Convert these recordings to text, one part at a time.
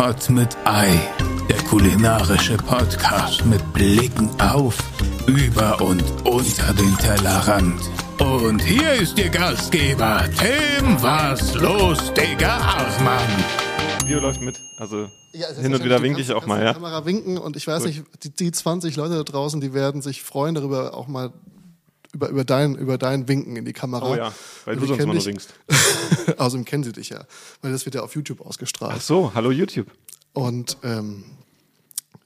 Pot mit Ei, der kulinarische Podcast mit Blicken auf, über und unter den Tellerrand. Und hier ist Ihr Gastgeber, Tim Was los, Digga Hartmann. Video läuft mit. Also Ja, hin und wieder winke ich auch mal, ja. Kamera winken und ich weiß Gut. nicht, die, die 20 Leute da draußen, die werden sich freuen darüber auch mal über, über, dein, über dein Winken in die Kamera. Oh ja, weil Und du sonst immer nur winkst. Außerdem kennen sie dich ja, weil das wird ja auf YouTube ausgestrahlt. Ach so, hallo YouTube. Und ähm,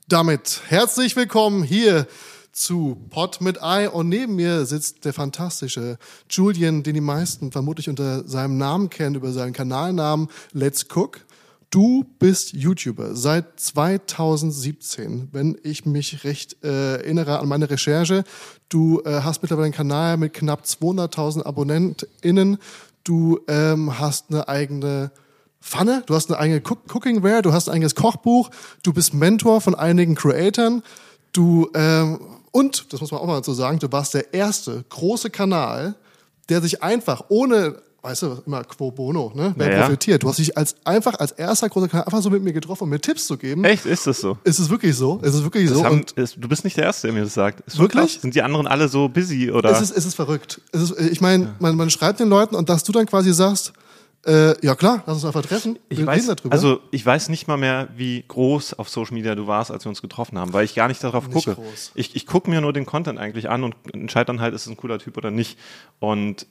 damit herzlich willkommen hier zu Pot mit Ei. Und neben mir sitzt der fantastische Julian, den die meisten vermutlich unter seinem Namen kennen, über seinen Kanalnamen Let's Cook. Du bist YouTuber. Seit 2017, wenn ich mich recht äh, erinnere an meine Recherche. Du äh, hast mittlerweile einen Kanal mit knapp 200.000 AbonnentInnen. Du ähm, hast eine eigene Pfanne, du hast eine eigene Cook Cookingware, du hast ein eigenes Kochbuch, du bist Mentor von einigen Creatoren, du ähm, und, das muss man auch mal so sagen, du warst der erste große Kanal, der sich einfach ohne, weißt du, immer quo bono, ne, wer Ja, ja. profitiert. Du hast dich als einfach als erster großer Kanal einfach so mit mir getroffen, um mir Tipps zu geben. Echt, ist das so? Ist es wirklich so? Ist es wirklich Das so? haben, Und ist, du bist nicht der Erste, der mir das sagt. Ist Wirklich? Sind die anderen alle so busy oder? es ist, es ist verrückt. Es ist, ich meine, man, man schreibt den Leuten und dass du dann quasi sagst, äh, ja klar, lass uns einfach treffen. ich wir weiß, reden darüber. also ich weiß nicht mal mehr, wie groß auf Social Media du warst, als wir uns getroffen haben, weil ich gar nicht darauf Nicht gucke. groß. Ich, ich gucke mir nur den Content eigentlich an und entscheide dann halt, ist es ein cooler Typ oder nicht. Und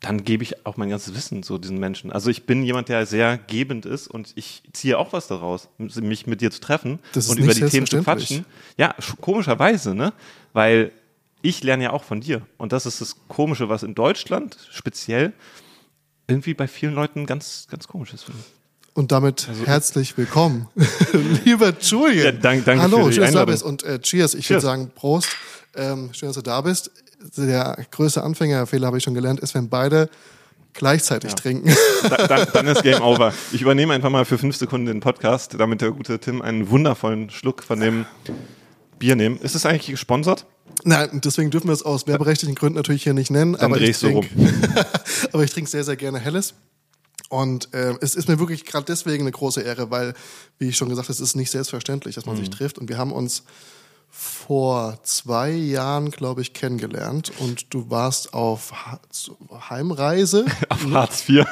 dann gebe ich auch mein ganzes Wissen so diesen Menschen. Also ich bin jemand, der sehr gebend ist und ich ziehe auch was daraus, mich mit dir zu treffen und über die Themen zu quatschen. Ja, sch- komischerweise, ne? Weil ich lerne ja auch von dir. Und das ist das Komische, was in Deutschland speziell irgendwie bei vielen Leuten ganz, ganz komisch ist. finde ich. Und damit herzlich willkommen, lieber Julian. Ja, dank- danke Hallo, für die schön, dass du da bist. Und äh, cheers, ich würde sagen, Prost. Ähm, schön, dass du da bist. Der größte Anfängerfehler, habe ich schon gelernt, ist, wenn beide gleichzeitig trinken. Da, dann, dann ist Game Over. Ich übernehme einfach mal für fünf Sekunden den Podcast, damit der gute Tim einen wundervollen Schluck von dem Bier nehmen. Ist es eigentlich gesponsert? Nein, deswegen dürfen wir es aus werberechtlichen Gründen natürlich hier nicht nennen. aber ich drehst du trink, aber ich trinke sehr, sehr gerne Helles. Und äh, es ist mir wirklich gerade deswegen eine große Ehre, weil, wie ich schon gesagt habe, es ist nicht selbstverständlich, dass man Mhm. sich trifft. Und wir haben uns vor zwei Jahren, glaube ich, kennengelernt. Und du warst auf Ha- Heimreise. Auf Hartz IV.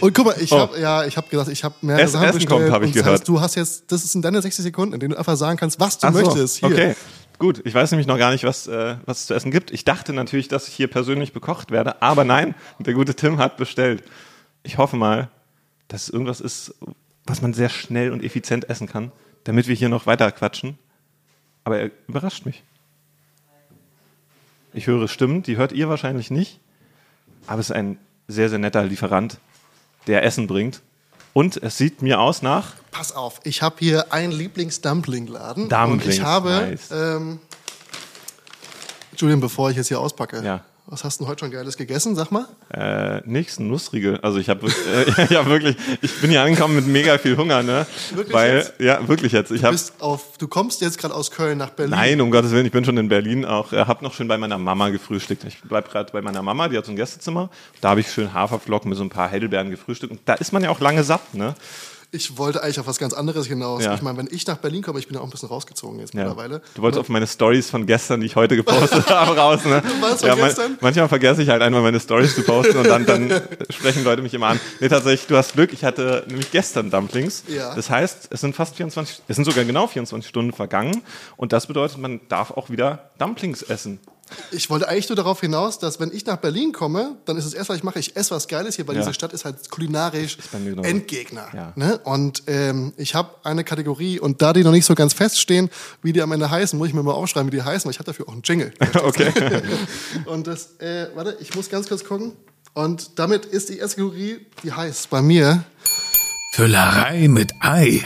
Und guck mal, ich Oh. habe ja, ich habe gesagt, ich habe Essen- Sachen Essen bestellt. kommt, hab ich gehört. heißt, du hast jetzt, das sind deine 60 Sekunden, in denen du einfach sagen kannst, was du Ach so, möchtest. Hier. Okay, gut. Ich weiß nämlich noch gar nicht, was, äh, was es zu essen gibt. Ich dachte natürlich, dass ich hier persönlich bekocht werde, aber nein, der gute Tim hat bestellt. Ich hoffe mal, dass es irgendwas ist, was man sehr schnell und effizient essen kann, damit wir hier noch weiter quatschen. Aber er überrascht mich. Ich höre Stimmen, die hört ihr wahrscheinlich nicht, aber es ist ein sehr, sehr netter Lieferant, der Essen bringt. Und es sieht mir aus nach Pass auf, ich habe hier einen Lieblings-Dumpling-Laden. Und Dumplings, ich habe, nice. ähm, Julian, bevor ich jetzt hier auspacke, Ja. Was hast du heute schon Geiles gegessen? Sag mal. Äh, nix, ein Nussriegel. Also ich habe äh, hab wirklich, ich bin hier angekommen mit mega viel Hunger, ne? Wirklich Weil, jetzt? ja, wirklich jetzt. Ich Du, habe bist auf, du kommst jetzt gerade aus Köln nach Berlin. Nein, um Gottes Willen, ich bin schon in Berlin auch. Äh, hab noch schön bei meiner Mama gefrühstückt. Ich bleib gerade bei meiner Mama, die hat so ein Gästezimmer. Da habe ich schön Haferflocken mit so ein paar Heidelbeeren gefrühstückt. Und da ist man ja auch lange satt, ne? Ich wollte eigentlich auf was ganz anderes hinaus. Ja. Ich meine, wenn ich nach Berlin komme, ich bin ja auch ein bisschen rausgezogen jetzt Ja. mittlerweile. Du wolltest auf meine Stories von gestern, die ich heute gepostet habe, raus. Ne? Was von ja, gestern? manchmal vergesse ich halt einmal meine Stories zu posten und dann, dann sprechen Leute mich immer an. Nee, tatsächlich, du hast Glück, ich hatte nämlich gestern Dumplings. Ja. Das heißt, es sind fast 24, es sind sogar genau 24 Stunden vergangen und das bedeutet, man darf auch wieder Dumplings essen. Ich wollte eigentlich nur darauf hinaus, dass wenn ich nach Berlin komme, dann ist das erste, was ich mache, ich esse was Geiles hier, weil Ja. diese Stadt ist halt kulinarisch genauso. Endgegner. Ja. Ne? Und ähm, ich habe eine Kategorie und da die noch nicht so ganz feststehen, wie die am Ende heißen, muss ich mir mal aufschreiben, wie die heißen, weil ich habe dafür auch einen Jingle. Okay. und das, äh, warte, ich muss ganz kurz gucken. Und damit ist die erste Kategorie, die heißt bei mir Füllerei mit Ei.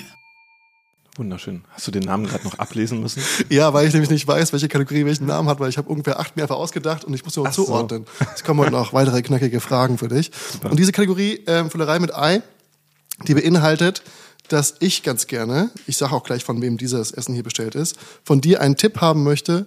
Wunderschön. Hast du den Namen gerade noch ablesen müssen? Ja, weil ich nämlich nicht weiß, welche Kategorie welchen Namen hat, weil ich habe ungefähr acht mir einfach ausgedacht und ich muss Ach so. zuordnen. Es kommen heute noch weitere knackige Fragen für dich. Und diese Kategorie ähm, Füllerei mit Ei, die beinhaltet, dass ich ganz gerne, ich sage auch gleich, von wem dieses Essen hier bestellt ist, von dir einen Tipp haben möchte,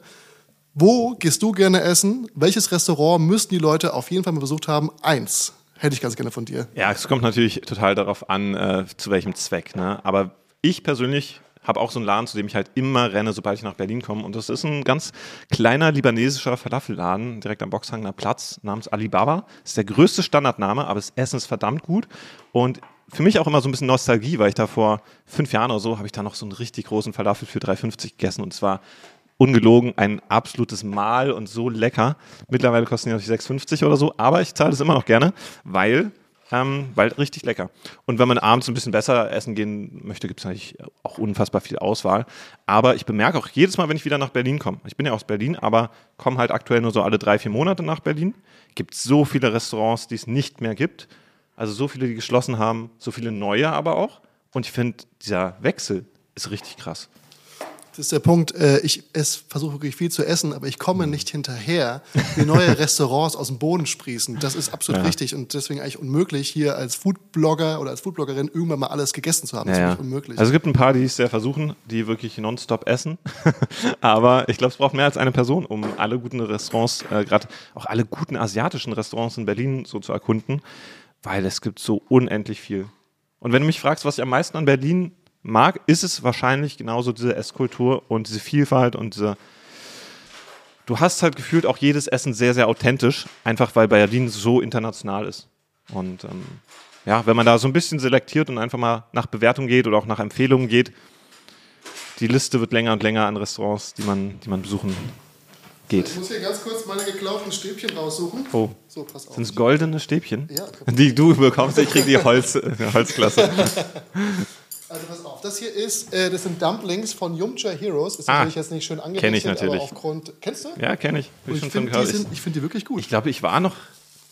wo gehst du gerne essen? Welches Restaurant müssten die Leute auf jeden Fall mal besucht haben? Eins. Hätte ich ganz gerne von dir. Ja, es kommt natürlich total darauf an, äh, zu welchem Zweck. Ne? Aber ich persönlich habe auch so einen Laden, zu dem ich halt immer renne, sobald ich nach Berlin komme. Und das ist ein ganz kleiner libanesischer Falafelladen direkt am Boxhanger Platz namens Alibaba. Ist der größte Standardname, aber das Essen ist verdammt gut. Und für mich auch immer so ein bisschen Nostalgie, weil ich da vor fünf Jahren oder so habe ich da noch so einen richtig großen Falafel für 3,50 gegessen und zwar ungelogen ein absolutes Mahl und so lecker. Mittlerweile kosten die natürlich 6,50 oder so, aber ich zahle das immer noch gerne, weil ähm, weil richtig lecker. Und wenn man abends ein bisschen besser essen gehen möchte, gibt es natürlich auch unfassbar viel Auswahl. Aber ich bemerke auch jedes Mal, wenn ich wieder nach Berlin komme, ich bin ja aus Berlin, aber komme halt aktuell nur so alle drei, vier Monate nach Berlin, gibt es so viele Restaurants, die es nicht mehr gibt. Also so viele, die geschlossen haben, so viele neue aber auch. Und ich finde, dieser Wechsel ist richtig krass. Das ist der Punkt. äh, Ich versuche wirklich viel zu essen, aber ich komme nicht hinterher, wie neue Restaurants aus dem Boden sprießen. Das ist absolut Ja. richtig und deswegen eigentlich unmöglich, hier als Foodblogger oder als Foodbloggerin irgendwann mal alles gegessen zu haben. Das Ja, ist ja. unmöglich. Also es gibt ein paar, die es sehr versuchen, die wirklich nonstop essen. Aber ich glaube, es braucht mehr als eine Person, um alle guten Restaurants, äh, gerade auch alle guten asiatischen Restaurants in Berlin so zu erkunden, weil es gibt so unendlich viel. Und wenn du mich fragst, was ich am meisten an Berlin mag, ist es wahrscheinlich genauso diese Esskultur und diese Vielfalt und diese du hast halt gefühlt auch jedes Essen sehr, sehr authentisch, einfach weil Berlin so international ist. Und ähm, ja, wenn man da so ein bisschen selektiert und einfach mal nach Bewertung geht oder auch nach Empfehlungen geht, die Liste wird länger und länger an Restaurants, die man, die man besuchen geht. ich muss hier ganz kurz meine geklauten Stäbchen raussuchen. Oh, So, pass auf. sind es goldene Stäbchen? Ja. Die du bekommst, ich krieg die Holz, Holzklasse. Also pass auf, das hier ist, äh, das sind Dumplings von Yumcha Heroes. Ist Ah, natürlich jetzt nicht schön angerichtet, kenn ich natürlich. aber aufgrund... Kennst du? Ja, kenne ich. Und ich ich finde die, sind- ich find die wirklich gut. Ich glaube, ich war noch.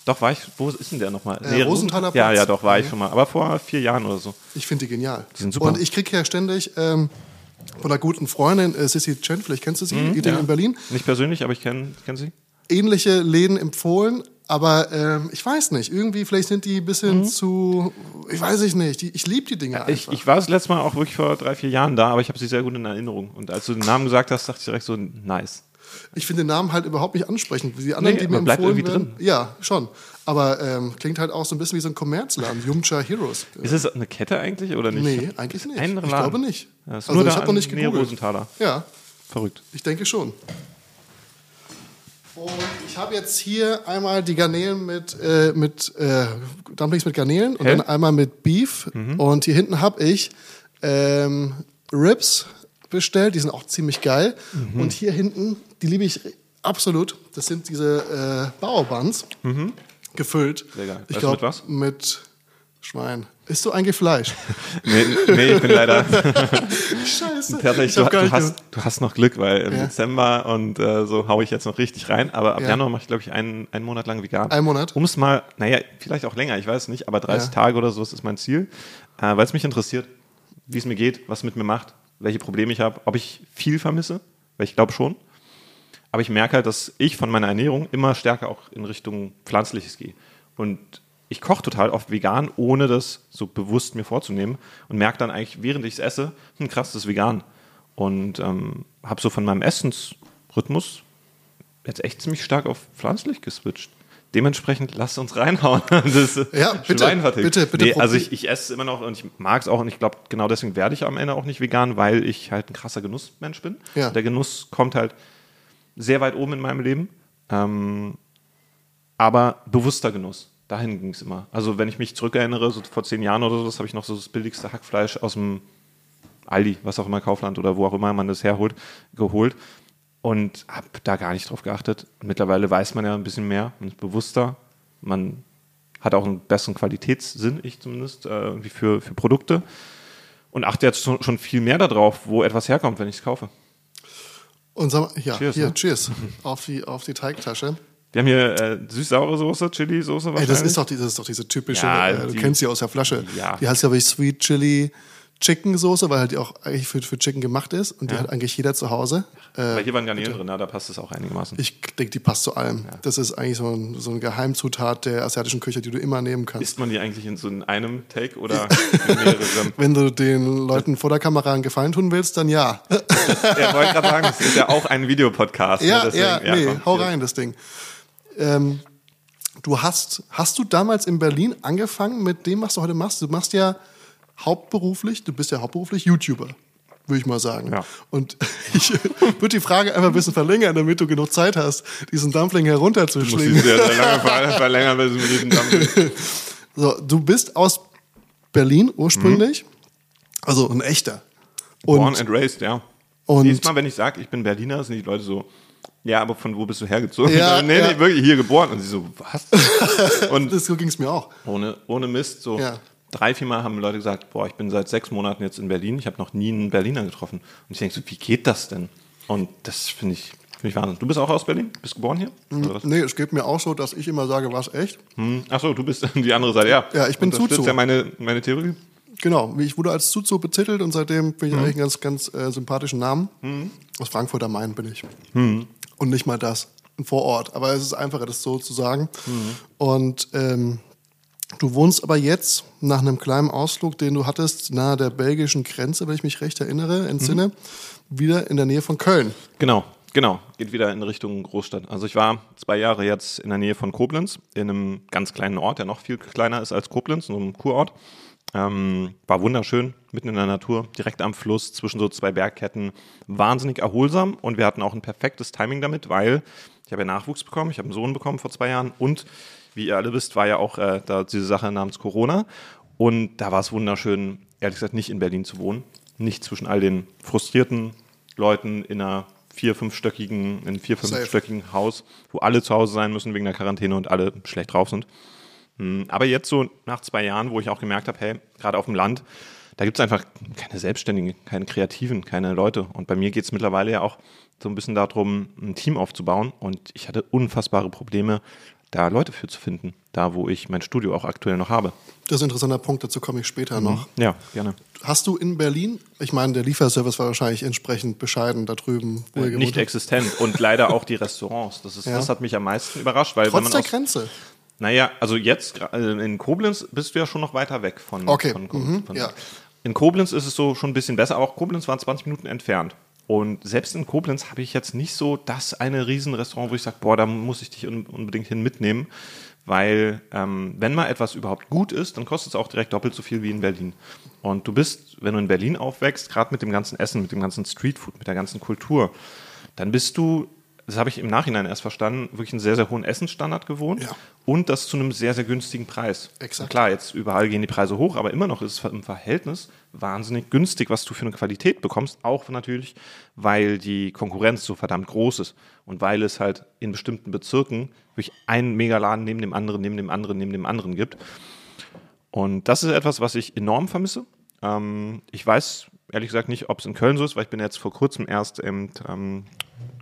Doch, war ich. Wo ist denn der nochmal? Äh, Rosenthaler Ja, ja, doch, war ich Mhm. schon mal. Aber vor vier Jahren oder so. Ich finde die genial. Die sind super. Und ich kriege ja ständig ähm, von einer guten Freundin, äh, Sissy Chen, vielleicht kennst du sie, die ja. in Berlin, Nicht persönlich, aber ich kenne kenn sie. ähnliche Läden empfohlen. Aber ähm, ich weiß nicht, irgendwie vielleicht sind die ein bisschen zu, ich weiß ich nicht, die, ich liebe die Dinge Ich, einfach. ich war das letzte Mal auch wirklich vor drei, vier Jahren da, aber ich habe sie sehr gut in Erinnerung. Und als du den Namen gesagt hast, dachte ich direkt so, nice. Ich finde den Namen halt überhaupt nicht ansprechend. Wie die anderen, Nee, die mir bleibt empfohlen irgendwie werden. Ja, schon. Aber ähm, klingt halt auch so ein bisschen wie so ein Kommerzladen. Yumcha Heroes. Ist es eine Kette eigentlich oder nicht? Nee, eigentlich nicht. Ein ich Laden? glaube nicht. Ja, ist also ich habe noch nicht gegoogelt. Ja, Verrückt. ich denke schon. Und ich habe jetzt hier einmal die Garnelen mit, äh, mit äh, Dumplings mit Garnelen und Hä? dann einmal mit Beef. Mhm. Und hier hinten habe ich ähm, Ribs bestellt, die sind auch ziemlich geil. Mhm. Und hier hinten, die liebe ich absolut. Das sind diese äh, Bauerbuns, gefüllt. Mhm. Sehr geil. Ich glaube mit was? mit Schwein. Isst du eigentlich Fleisch? Nee, nee ich bin leider. Scheiße. Tatsächlich, ich du, du, hast, du hast noch Glück, weil im Ja. Dezember und äh, so haue ich jetzt noch richtig rein. Aber ab Ja. Januar mache ich, glaube ich, einen, einen Monat lang vegan. Einen Monat? Um es mal, naja, vielleicht auch länger, ich weiß nicht, aber 30 Ja. Tage oder so das ist mein Ziel, äh, weil es mich interessiert, wie es mir geht, was es mit mir macht, welche Probleme ich habe, ob ich viel vermisse, weil ich glaube schon. Aber ich merke halt, dass ich von meiner Ernährung immer stärker auch in Richtung Pflanzliches gehe. Und ich koche total oft vegan, ohne das so bewusst mir vorzunehmen und merke dann eigentlich, während ich es esse, hm, krass, das ist vegan. Und ähm, habe so von meinem Essensrhythmus jetzt echt ziemlich stark auf pflanzlich geswitcht. Dementsprechend lasst uns reinhauen. Das Ja, bitte, bitte, bitte Nee, also ich, ich esse es immer noch und ich mag es auch und ich glaube, genau deswegen werde ich am Ende auch nicht vegan, weil ich halt ein krasser Genussmensch bin. Ja. Der Genuss kommt halt sehr weit oben in meinem Leben. Ähm, aber bewusster Genuss. Dahin ging es immer. Also wenn ich mich zurückerinnere, so vor zehn Jahren oder so, das habe ich noch so das billigste Hackfleisch aus dem Aldi, was auch immer Kaufland oder wo auch immer man das herholt, geholt und habe da gar nicht drauf geachtet. Und mittlerweile weiß man ja ein bisschen mehr, man ist bewusster, man hat auch einen besseren Qualitätssinn, ich zumindest, äh, irgendwie für, für Produkte und achte jetzt schon schon viel mehr darauf, wo etwas herkommt, wenn ich es kaufe. Und sag mal, ja, Cheers, hier, ne? cheers. auf, die, auf die Teigtasche. Wir haben hier äh, süß-saure Soße, Chili-Soße Ey, wahrscheinlich. das ist doch, die, das ist doch diese typische, Ja, äh, du die- kennst sie aus der Flasche. Ja. Die heißt ja wirklich Sweet Chili Chicken Soße, weil halt die auch eigentlich für, für Chicken gemacht ist und die hat eigentlich jeder zu Hause. Äh, Weil hier waren Garnelen drin, na, da passt es auch einigermaßen. ich denke, die passt zu allem. Das ist eigentlich so, ein, so eine Geheimzutat der asiatischen Küche, die du immer nehmen kannst. Isst man die eigentlich in so in einem Take oder in mehreren? Wenn du den Leuten vor der Kamera einen Gefallen tun willst, dann ja. ja, wollte gerade sagen, es ist ja auch ein Videopodcast. Ja, ne, deswegen- ja, nee, komm, hau rein, das Ding. Ähm, du hast, hast du damals in Berlin angefangen mit dem, was du heute machst? Du machst ja hauptberuflich, du bist ja hauptberuflich YouTuber, würde ich mal sagen. Ja. Und ich würde die Frage einfach ein bisschen verlängern, damit du genug Zeit hast, diesen Dumpling herunterzuschlingen. ich sehr, sehr lange ver- verlängern mit diesem Dumpling. So, du bist aus Berlin ursprünglich, also ein echter. Und, Born and raised, ja. und Mal, wenn ich sage, ich bin Berliner, sind die Leute so, ja, aber von wo bist du hergezogen? Ja, nee, ja. nee, wirklich hier geboren. Und sie so, was? Und das, so ging es mir auch. ohne, ohne Mist, so Ja. drei, vier Mal haben Leute gesagt, boah, ich bin seit sechs Monaten jetzt in Berlin, ich habe noch nie einen Berliner getroffen. Und ich denke so, wie geht das denn? Und das finde ich, finde ich Wahnsinn. Du bist auch aus Berlin? Bist geboren hier? Oder was? Nee, es geht mir auch so, dass ich immer sage, was echt. Hm. Ach so, du bist die andere Seite, ja. Ja, ich bin Zuzu. ja meine, meine Theorie. Genau, ich wurde als Zuzu betitelt und seitdem bin ich Mhm. eigentlich einen ganz, ganz äh, sympathischen Namen. Aus Frankfurt am Main bin ich. Mhm. Und nicht mal das, ein Vorort. Aber es ist einfacher, das so zu sagen. Mhm. Und ähm, du wohnst aber jetzt nach einem kleinen Ausflug, den du hattest, nahe der belgischen Grenze, wenn ich mich recht erinnere, entsinne, Mhm. wieder in der Nähe von Köln. Genau, genau. Geht wieder in Richtung Großstadt. Also ich war zwei Jahre jetzt in der Nähe von Koblenz, in einem ganz kleinen Ort, der noch viel kleiner ist als Koblenz, so einem Kurort. Ähm, war wunderschön, mitten in der Natur, direkt am Fluss, zwischen so zwei Bergketten. Wahnsinnig erholsam und wir hatten auch ein perfektes Timing damit, weil ich habe ja Nachwuchs bekommen, ich habe einen Sohn bekommen vor zwei Jahren und wie ihr alle wisst, war ja auch äh, da diese Sache namens Corona. Und da war es wunderschön, ehrlich gesagt, nicht in Berlin zu wohnen. Nicht zwischen all den frustrierten Leuten in einer vier-, fünfstöckigen, in einem vier-, fünfstöckigen Haus, wo alle zu Hause sein müssen wegen der Quarantäne und alle schlecht drauf sind. Hm, Aber jetzt so nach zwei Jahren, wo ich auch gemerkt habe, hey, gerade auf dem Land, da gibt es einfach keine Selbstständigen, keine Kreativen, keine Leute. Und bei mir geht es mittlerweile ja auch so ein bisschen darum, ein Team aufzubauen. Und ich hatte unfassbare Probleme, da Leute für zu finden, da wo ich mein Studio auch aktuell noch habe. Das ist ein interessanter Punkt, dazu komme ich später noch. Ja, gerne. Hast du in Berlin, ich meine, der Lieferservice war wahrscheinlich entsprechend bescheiden da drüben, wo ihr Nicht existent und leider auch die Restaurants. Das, ist, Ja. das hat mich am meisten überrascht, weil wenn Trotz der Grenze. Naja, also jetzt äh, in Koblenz bist du ja schon noch weiter weg von. Okay, Von, mhm, von, ja. In Koblenz ist es so schon ein bisschen besser, aber auch Koblenz war 20 Minuten entfernt. Und selbst in Koblenz habe ich jetzt nicht so das eine Riesenrestaurant, wo ich sage, boah, da muss ich dich un unbedingt hin mitnehmen. Weil ähm, wenn mal etwas überhaupt gut ist, dann kostet es auch direkt doppelt so viel wie in Berlin. Und du bist, wenn du in Berlin aufwächst, gerade mit dem ganzen Essen, mit dem ganzen Streetfood, mit der ganzen Kultur, dann bist du, das habe ich im Nachhinein erst verstanden, wirklich einen sehr, sehr hohen Essensstandard gewohnt Ja. und das zu einem sehr, sehr günstigen Preis. Klar, jetzt überall gehen die Preise hoch, aber immer noch ist es im Verhältnis wahnsinnig günstig, was du für eine Qualität bekommst. Auch natürlich, weil die Konkurrenz so verdammt groß ist und weil es halt in bestimmten Bezirken wirklich einen Megaladen neben dem anderen, neben dem anderen, neben dem anderen gibt. Und das ist etwas, was ich enorm vermisse. Ähm, ich weiß ehrlich gesagt nicht, ob es in Köln so ist, weil ich bin jetzt vor kurzem erst eben, ähm,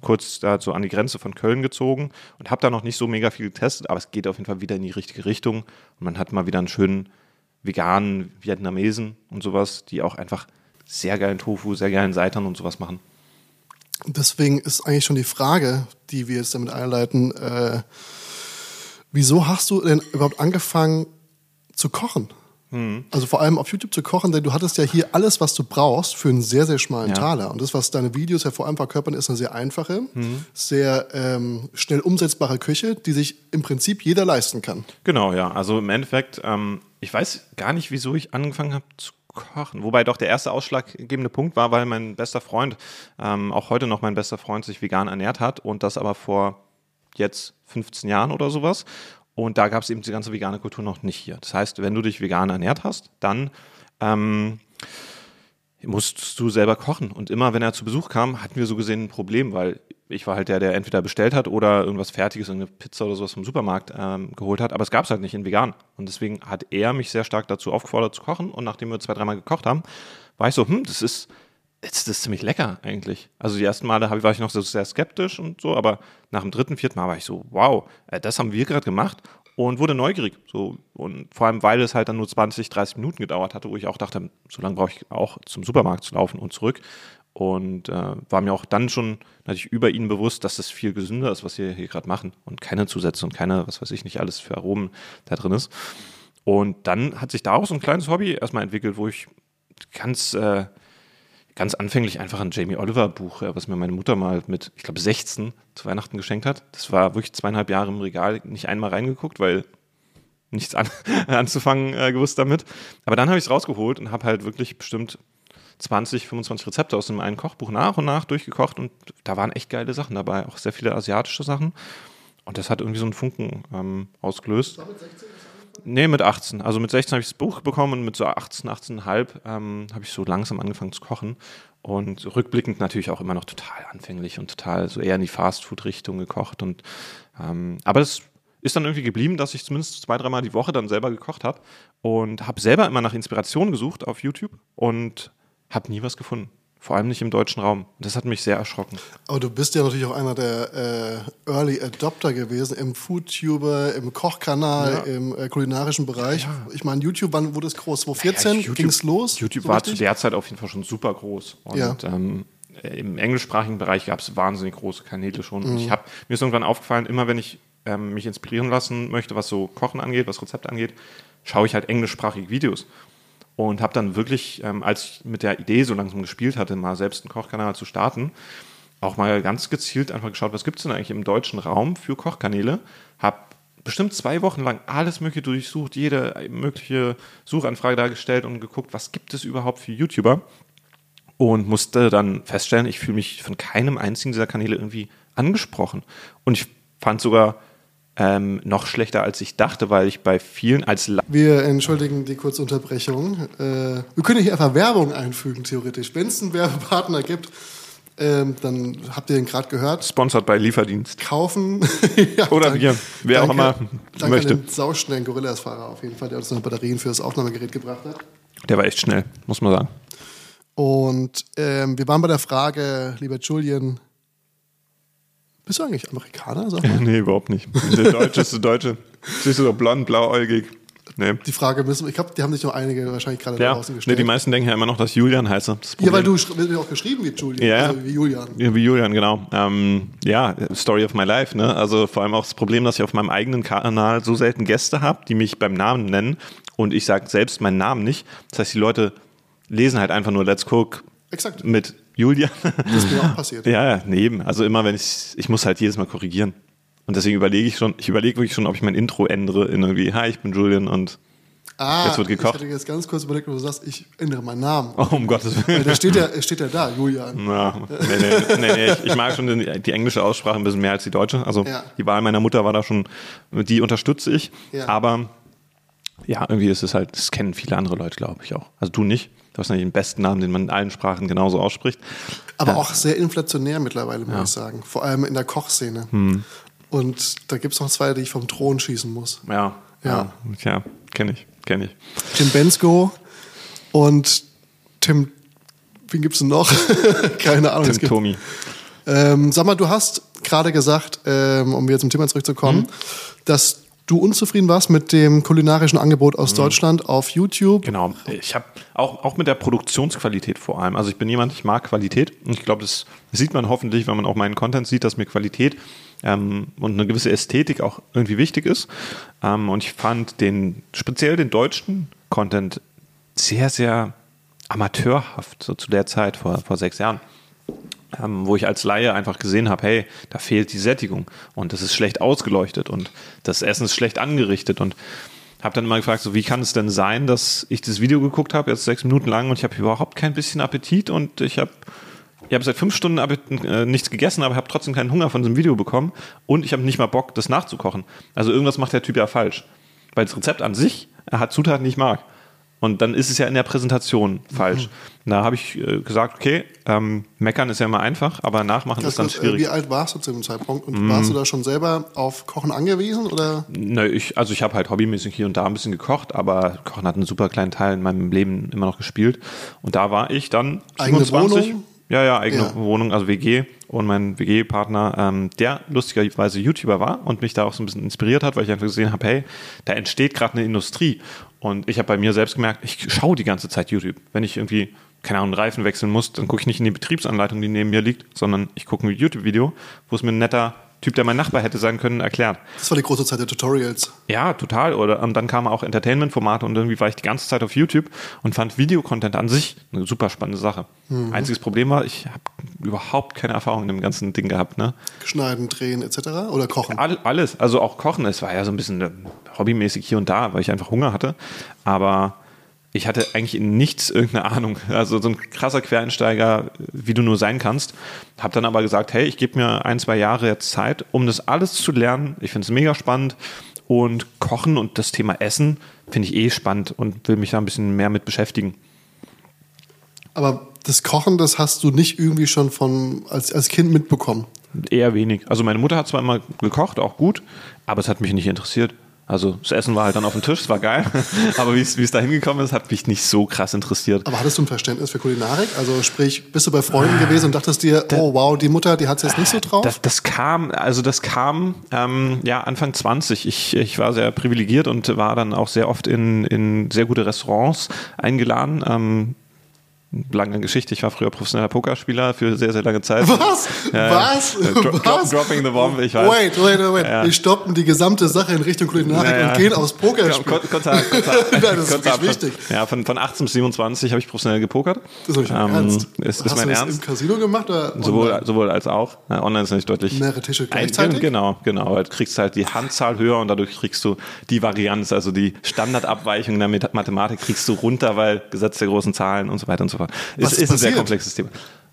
kurz dazu an die Grenze von Köln gezogen und habe da noch nicht so mega viel getestet, aber es geht auf jeden Fall wieder in die richtige Richtung und man hat mal wieder einen schönen veganen Vietnamesen und sowas, die auch einfach sehr geilen Tofu, sehr geilen Seitan und sowas machen. Deswegen ist eigentlich schon die Frage, die wir jetzt damit einleiten, äh, wieso hast du denn überhaupt angefangen zu kochen? Hm. Also vor allem auf YouTube zu kochen, denn du hattest ja hier alles, was du brauchst, für einen sehr, sehr schmalen Ja. Taler. Und das, was deine Videos ja vor allem verkörpern, ist eine sehr einfache, Hm. sehr ähm, schnell umsetzbare Küche, die sich im Prinzip jeder leisten kann. Genau, ja. Also im Endeffekt, ähm, ich weiß gar nicht, wieso ich angefangen habe zu kochen. Wobei doch der erste ausschlaggebende Punkt war, weil mein bester Freund, ähm, auch heute noch mein bester Freund, sich vegan ernährt hat und das aber vor jetzt 15 Jahren oder sowas. Und da gab es eben die ganze vegane Kultur noch nicht hier. Das heißt, wenn du dich vegan ernährt hast, dann ähm, musstest du selber kochen. Und immer, wenn er zu Besuch kam, hatten wir so gesehen ein Problem, weil ich war halt der, der entweder bestellt hat oder irgendwas Fertiges, irgendeine Pizza oder sowas vom Supermarkt ähm, geholt hat. Aber es gab es halt nicht in vegan. Und deswegen hat er mich sehr stark dazu aufgefordert zu kochen. Und nachdem wir zwei, dreimal gekocht haben, war ich so, hm, das ist, das ist ziemlich lecker eigentlich. Also die ersten Male war ich noch so sehr skeptisch und so, aber nach dem dritten, vierten Mal war ich so, wow, äh, das haben wir gerade gemacht und wurde neugierig. So, und vor allem, weil es halt dann nur 20, 30 Minuten gedauert hatte, wo ich auch dachte, so lange brauche ich auch zum Supermarkt zu laufen und zurück. Und äh, war mir auch dann schon natürlich über ihn bewusst, dass das viel gesünder ist, was wir hier gerade machen. Und keine Zusätze und keine, was weiß ich nicht, alles für Aromen da drin ist. Und dann hat sich daraus so ein kleines Hobby erstmal entwickelt, wo ich ganz, äh, ganz anfänglich einfach ein Jamie Oliver Buch, was mir meine Mutter mal mit, ich glaube, 16 zu Weihnachten geschenkt hat. Das war wirklich zweieinhalb Jahre im Regal, nicht einmal reingeguckt, weil nichts an, anzufangen äh, gewusst damit. Aber dann habe ich es rausgeholt und habe halt wirklich bestimmt 20, 25 Rezepte aus dem einen Kochbuch nach und nach durchgekocht und da waren echt geile Sachen dabei, auch sehr viele asiatische Sachen. Und das hat irgendwie so einen Funken ähm, ausgelöst. Nee, mit 18. Also mit 16 habe ich das Buch bekommen und mit so 18, 18,5 ähm, habe ich so langsam angefangen zu kochen. Und rückblickend natürlich auch immer noch total anfänglich und total so eher in die Fastfood-Richtung gekocht. Und, ähm, aber das ist dann irgendwie geblieben, dass ich zumindest zwei, dreimal die Woche dann selber gekocht habe und habe selber immer nach Inspiration gesucht auf YouTube und habe nie was gefunden. Vor allem nicht im deutschen Raum. Das hat mich sehr erschrocken. Aber du bist ja natürlich auch einer der äh, Early Adopter gewesen im Foodtuber, im Kochkanal, Ja. im äh, kulinarischen Bereich. Ja. Ich meine, YouTube, wann wurde es groß? 2014 Ja, ging es los? YouTube so war richtig? zu der Zeit auf jeden Fall schon super groß. Und ähm, im englischsprachigen Bereich gab es wahnsinnig große Kanäle schon. Und Mhm. ich hab, mir ist irgendwann aufgefallen, immer wenn ich ähm, mich inspirieren lassen möchte, was so Kochen angeht, was Rezepte angeht, schaue ich halt englischsprachige Videos. Und habe dann wirklich, ähm, als ich mit der Idee so langsam gespielt hatte, mal selbst einen Kochkanal zu starten, auch mal ganz gezielt einfach geschaut, was gibt es denn eigentlich im deutschen Raum für Kochkanäle. Habe bestimmt zwei Wochen lang alles Mögliche durchsucht, jede mögliche Suchanfrage dargestellt und geguckt, was gibt es überhaupt für YouTuber. Und musste dann feststellen, ich fühle mich von keinem einzigen dieser Kanäle irgendwie angesprochen. Und ich fand sogar ähm, noch schlechter, als ich dachte, weil ich bei vielen als La Wir entschuldigen die kurze Unterbrechung. Äh, wir können hier einfach Werbung einfügen, theoretisch. Wenn es einen Werbepartner gibt, ähm, dann habt ihr ihn gerade gehört. sponsored bei Lieferdienst. Kaufen. ja, Oder danke- wir, wer auch danke- immer danke möchte. An den sauschnellen Gorillas-Fahrer auf jeden Fall, der uns noch Batterien für das Aufnahmegerät gebracht hat. Der war echt schnell, muss man sagen. Und ähm, wir waren bei der Frage, lieber Julian, bist du eigentlich Amerikaner? Sag mal. nee, überhaupt nicht. Der Deutsche ist der Deutsche. Siehst du so blond, blauäugig. Nee. Die Frage müssen wir, ich glaube, die haben sich noch einige wahrscheinlich gerade Ja, draußen nee, gestellt. die meisten denken ja immer noch, dass Julian heiße. Das ja, weil du ja auch geschrieben wie Julian, Ja, ja. also wie Julian. Ja, wie Julian, genau. Ähm, ja, Story of my life. Ne? Also vor allem auch das Problem, dass ich auf meinem eigenen Kanal so selten Gäste habe, die mich beim Namen nennen und ich sage selbst meinen Namen nicht. Das heißt, die Leute lesen halt einfach nur Let's Cook Exakt. mit Julian. Das ist mir auch passiert. ja, ja, nee, eben. Also immer wenn ich, ich muss halt jedes Mal korrigieren. Und deswegen überlege ich schon, ich überlege wirklich schon, ob ich mein Intro ändere in irgendwie, hi, ich bin Julian und Ah, Jetzt wird gekocht. Ich hatte jetzt ganz kurz überlegt, wo du sagst, ich ändere meinen Namen. oh, um Gottes Weil Willen. da steht ja, steht ja da, Julian. Ja, nee, nee, nee, nee. Ich, ich mag schon die, die englische Aussprache ein bisschen mehr als die deutsche. Also Ja. die Wahl meiner Mutter war da schon, die unterstütze ich. Ja. Aber ja, irgendwie ist es halt, das kennen viele andere Leute, glaube ich auch. Also du nicht. Du hast natürlich den besten Namen, den man in allen Sprachen genauso ausspricht. Aber auch sehr inflationär mittlerweile, muss ich sagen. Vor allem in der Kochszene. Hm. Und da gibt es noch zwei, die ich vom Thron schießen muss. Ja, Ja. ja, ja kenne ich, kenne ich. Tim Bensko und Tim, wen gibt's denn noch? Keine Ahnung. es Tim gibt, Tomi. ähm, sag mal, du hast gerade gesagt, ähm, um wieder zum Thema zurückzukommen, Mhm. dass du unzufrieden warst mit dem kulinarischen Angebot aus Deutschland auf YouTube. Mhm. Genau. Ich habe auch, auch mit der Produktionsqualität vor allem. Also ich bin jemand, ich mag Qualität und ich glaube, das sieht man hoffentlich, wenn man auch meinen Content sieht, dass mir Qualität ähm, und eine gewisse Ästhetik auch irgendwie wichtig ist. Ähm, und ich fand den, speziell den deutschen Content sehr, sehr amateurhaft, so zu der Zeit, vor, vor sechs Jahren. Ähm, wo ich als Laie einfach gesehen habe, hey, da fehlt die Sättigung und das ist schlecht ausgeleuchtet und das Essen ist schlecht angerichtet und habe dann immer gefragt, so wie kann es denn sein, dass ich das Video geguckt habe, jetzt sechs Minuten lang und ich habe überhaupt kein bisschen Appetit und ich habe ich habe seit fünf Stunden äh, nichts gegessen, aber habe trotzdem keinen Hunger von diesem Video bekommen und ich habe nicht mal Bock, das nachzukochen. Also irgendwas macht der Typ ja falsch, weil das Rezept an sich, er hat Zutaten, die ich mag. Und dann ist es ja in der Präsentation falsch. Da habe ich äh, gesagt, okay, ähm, meckern ist ja immer einfach, aber nachmachen Ganz ist kurz, äh, schwierig. Mhm. wie alt warst du zu dem Zeitpunkt? Und warst du da schon selber auf Kochen angewiesen? Oder? Nö, ich, also ich habe halt hobbymäßig hier und da ein bisschen gekocht, aber Kochen hat einen super kleinen Teil in meinem Leben immer noch gespielt. Und da war ich dann Eigene 27. Wohnung? Ja, ja, eigene Ja. Wohnung, also WG. Und mein WG-Partner, ähm, der lustigerweise YouTuber war und mich da auch so ein bisschen inspiriert hat, weil ich einfach gesehen habe, hey, da entsteht gerade eine Industrie. Und ich habe bei mir selbst gemerkt, ich schaue die ganze Zeit YouTube. Wenn ich irgendwie, keine Ahnung, Reifen wechseln muss, dann gucke ich nicht in die Betriebsanleitung, die neben mir liegt, sondern ich gucke ein YouTube-Video, wo es mir ein netter Typ, der mein Nachbar hätte sein können, erklärt. Das war die große Zeit der Tutorials. Ja, total. Oder und dann kamen auch Entertainment-Formate und irgendwie war ich die ganze Zeit auf YouTube und fand Videocontent an sich eine super spannende Sache. Mhm. Einziges Problem war, ich habe überhaupt keine Erfahrung in dem ganzen Ding gehabt. Ne? Schneiden, drehen etc. oder kochen? All, alles. Also auch kochen. Es war ja so ein bisschen äh, hobbymäßig hier und da, weil ich einfach Hunger hatte. Aber ich hatte eigentlich in nichts irgendeine Ahnung. Also so ein krasser Quereinsteiger, wie du nur sein kannst. Hab dann aber gesagt, hey, ich gebe mir ein, zwei Jahre jetzt Zeit, um das alles zu lernen. Ich finde es mega spannend. Und Kochen und das Thema Essen finde ich eh spannend und will mich da ein bisschen mehr mit beschäftigen. Aber das Kochen, das hast du nicht irgendwie schon von als, als Kind mitbekommen? Eher wenig. Also meine Mutter hat zwar immer gekocht, auch gut, aber es hat mich nicht interessiert. Also das Essen war halt dann auf dem Tisch, es war geil, aber wie es, wie es da hingekommen ist, hat mich nicht so krass interessiert. Aber hattest du ein Verständnis für Kulinarik? Also sprich, bist du bei Freunden gewesen und dachtest dir, oh wow, die Mutter, die hat es jetzt nicht so drauf? Das, das kam, also das kam ähm, ja Anfang 20. Ich, ich war sehr privilegiert und war dann auch sehr oft in, in sehr gute Restaurants eingeladen. Ähm, lange Geschichte. Ich war früher professioneller Pokerspieler für sehr, sehr lange Zeit. Was? Ja, Was? Dro Was? Dropping the bomb, ich weiß. Wait, wait, wait. Ja. Wir stoppen die gesamte Sache in Richtung Kulinarik Ja, ja. und gehen aufs Pokerspiel. Kur- Kurzer, kurzer, Nein, das ist wirklich Abschnitt. wichtig. Ja, von, von 18 bis 27 habe ich professionell gepokert. Das ist dein Ähm, Ernst. Ist, ist Hast mein du das Ernst. im Casino gemacht oder Sowohl, online? sowohl als auch. Online ist nicht deutlich. Mehrere Tische Ein- gleichzeitig? Genau, genau. Du kriegst halt die Handzahl höher und dadurch kriegst du die Varianz, also die Standardabweichung in der Mathematik kriegst du runter, weil Gesetz der großen Zahlen und so weiter und so fort. Was Es ist ist ein sehr komplexes Thema.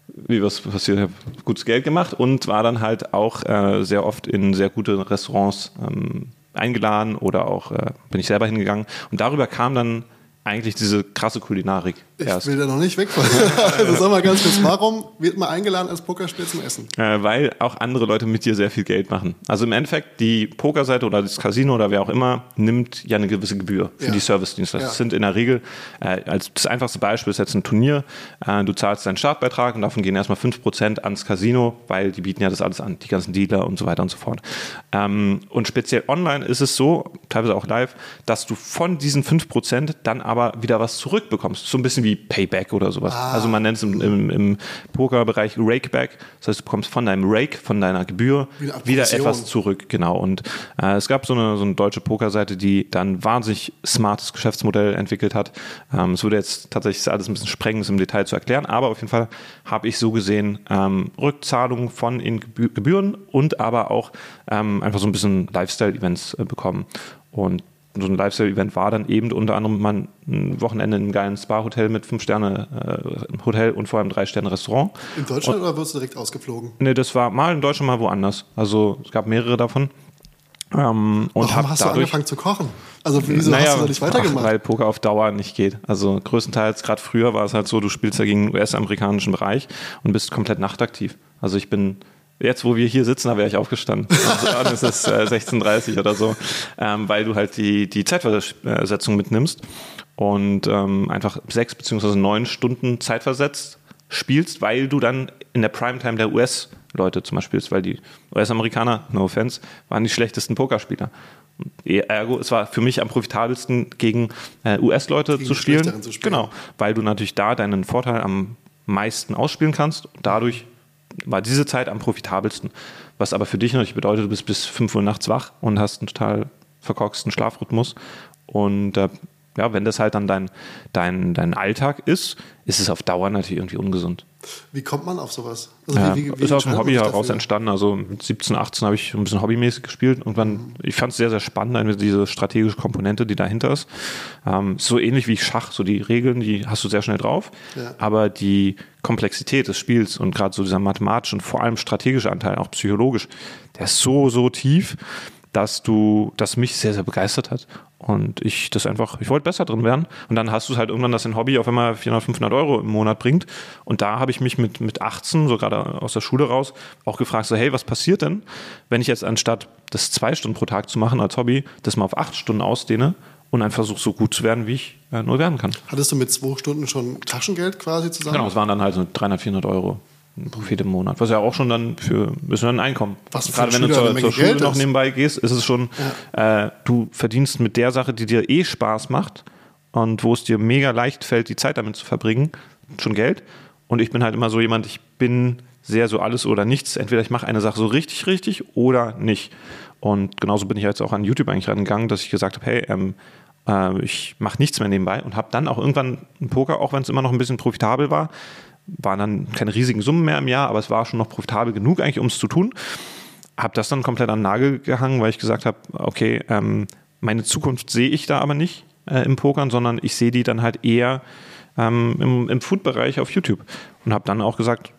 Wie was passiert? Ich habe gutes Geld gemacht und war dann halt auch äh, sehr oft in sehr gute Restaurants ähm, eingeladen oder auch äh, bin ich selber hingegangen. Und darüber kam dann eigentlich diese krasse Kulinarik Ich erst. will da noch nicht weg von. also sag mal ganz kurz, warum wird man eingeladen als Pokerspiel zum Essen? Äh, weil auch andere Leute mit dir sehr viel Geld machen. Also im Endeffekt, die Pokerseite oder das Casino oder wer auch immer nimmt ja eine gewisse Gebühr für Ja. die Service-Dienstleister. Ja. Das sind in der Regel, äh, als das einfachste Beispiel ist jetzt ein Turnier, äh, du zahlst deinen Startbeitrag und davon gehen erstmal 5% ans Casino, weil die bieten ja das alles an, die ganzen Dealer und so weiter und so fort. Ähm, und speziell online ist es so, teilweise auch live, dass du von diesen 5% dann aber wieder was zurückbekommst. So ein bisschen wie Payback oder sowas. Ah. Also man nennt es im, im, im Pokerbereich Rakeback. Das heißt, du bekommst von deinem Rake, von deiner Gebühr wieder Provision. etwas zurück. Genau. Und äh, es gab so eine, so eine deutsche Pokerseite, die dann wahnsinnig smartes Geschäftsmodell entwickelt hat. Ähm, es würde jetzt tatsächlich alles ein bisschen sprengen, es im Detail zu erklären, aber auf jeden Fall habe ich so gesehen ähm, Rückzahlungen von in Gebü- Gebühren und aber auch ähm, einfach so ein bisschen Lifestyle-Events äh, bekommen. Und so ein Lifestyle-Event war dann eben unter anderem mal ein Wochenende in einem geilen Spa-Hotel mit fünf Sterne äh, Hotel und vor allem drei Sterne Restaurant. In Deutschland oder wirst du direkt ausgeflogen? Nee, das war mal in Deutschland, mal woanders. Also es gab mehrere davon. Ähm, und Warum hast du dadurch, angefangen zu kochen? Also wieso hast du da nicht weitergemacht? Ach, weil Poker auf Dauer nicht geht. Also größtenteils, gerade früher war es halt so, du spielst ja gegen den US-amerikanischen Bereich und bist komplett nachtaktiv. Also ich bin, jetzt wo wir hier sitzen, da wäre ich aufgestanden. Also, es ist äh, 16.30 oder so, ähm, weil du halt die, die Zeitversetzung mitnimmst und ähm, einfach sechs beziehungsweise neun Stunden zeitversetzt spielst, weil du dann in der Primetime der US-Leute zum Beispiel spielst, weil die US-Amerikaner, no offense, waren die schlechtesten Pokerspieler. Ergo, es war für mich am profitabelsten, gegen äh, US-Leute zu zu spielen. Genau, weil du natürlich da deinen Vorteil am meisten ausspielen kannst. Und dadurch war diese Zeit am profitabelsten. Was aber für dich natürlich bedeutet, du bist bis 5 Uhr nachts wach und hast einen total verkorksten Schlafrhythmus. Und äh, ja, wenn das halt dann dein, dein, dein Alltag ist, ist es auf Dauer natürlich irgendwie ungesund. Wie kommt man auf sowas? Also Ja, wie, wie, wie ist aus dem Hobby heraus entstanden. Also mit 17, 18 habe ich ein bisschen hobbymäßig gespielt und dann, ich fand es sehr, sehr spannend, diese strategische Komponente, die dahinter ist. Ähm, so ähnlich wie Schach, so die Regeln, die hast du sehr schnell drauf, Ja. aber die Komplexität des Spiels und gerade so dieser mathematische und vor allem strategische Anteil, auch psychologisch, der ist so, so tief, dass du, das mich sehr, sehr begeistert hat. Und ich das einfach, ich wollte besser drin werden. Und dann hast du halt irgendwann, dass dein Hobby auf einmal 400, 500 Euro im Monat bringt. Und da habe ich mich mit, mit 18, so gerade aus der Schule raus, auch gefragt, so, hey, was passiert denn, wenn ich jetzt anstatt das zwei Stunden pro Tag zu machen als Hobby, das mal auf acht Stunden ausdehne und einfach versuche, so gut zu werden, wie ich äh, nur werden kann. Hattest du mit zwei Stunden schon Taschengeld quasi zusammen? Genau, es waren dann halt so 300, 400 Euro Profit im Monat, was ja auch schon dann für ein bisschen ein Einkommen. Was Gerade wenn du Schüler zur, eine Menge zur Schule Geld noch ist. nebenbei gehst, ist es schon, äh, du verdienst mit der Sache, die dir eh Spaß macht und wo es dir mega leicht fällt, die Zeit damit zu verbringen, schon Geld. Und ich bin halt immer so jemand, ich bin sehr so alles oder nichts. Entweder ich mache eine Sache so richtig, richtig oder nicht. Und genauso bin ich jetzt auch an YouTube eigentlich rangegangen, dass ich gesagt habe, hey, ähm, äh, ich mache nichts mehr nebenbei und habe dann auch irgendwann einen Poker, auch wenn es immer noch ein bisschen profitabel war, waren dann keine riesigen Summen mehr im Jahr, aber es war schon noch profitabel genug eigentlich, um es zu tun. Habe das dann komplett an den Nagel gehangen, weil ich gesagt habe, okay, ähm, meine Zukunft sehe ich da aber nicht äh, im Pokern, sondern ich sehe die dann halt eher ähm, im, im Food-Bereich auf YouTube. Und habe dann auch gesagt,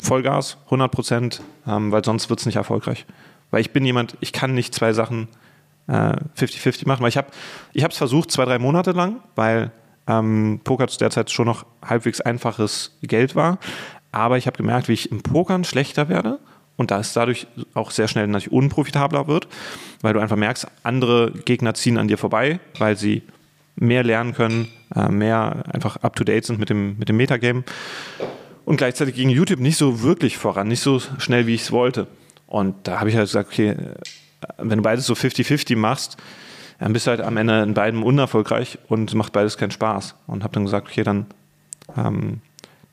Vollgas, 100 Prozent, ähm, weil sonst wird es nicht erfolgreich. Weil ich bin jemand, ich kann nicht zwei Sachen 50-50 äh, machen, weil ich habe ich es versucht, zwei, drei Monate lang, weil ähm, Poker zu der Zeit schon noch halbwegs einfaches Geld war. Aber ich habe gemerkt, wie ich im Pokern schlechter werde und da es dadurch auch sehr schnell natürlich unprofitabler wird, weil du einfach merkst, andere Gegner ziehen an dir vorbei, weil sie mehr lernen können, äh, mehr einfach up to date sind mit dem, mit dem Metagame. Und gleichzeitig ging YouTube nicht so wirklich voran, nicht so schnell, wie ich es wollte. Und da habe ich halt gesagt, okay, wenn du beides so 50-50 machst, dann bist du halt am Ende in beiden unerfolgreich und macht beides keinen Spaß. Und habe dann gesagt, okay, dann, ähm,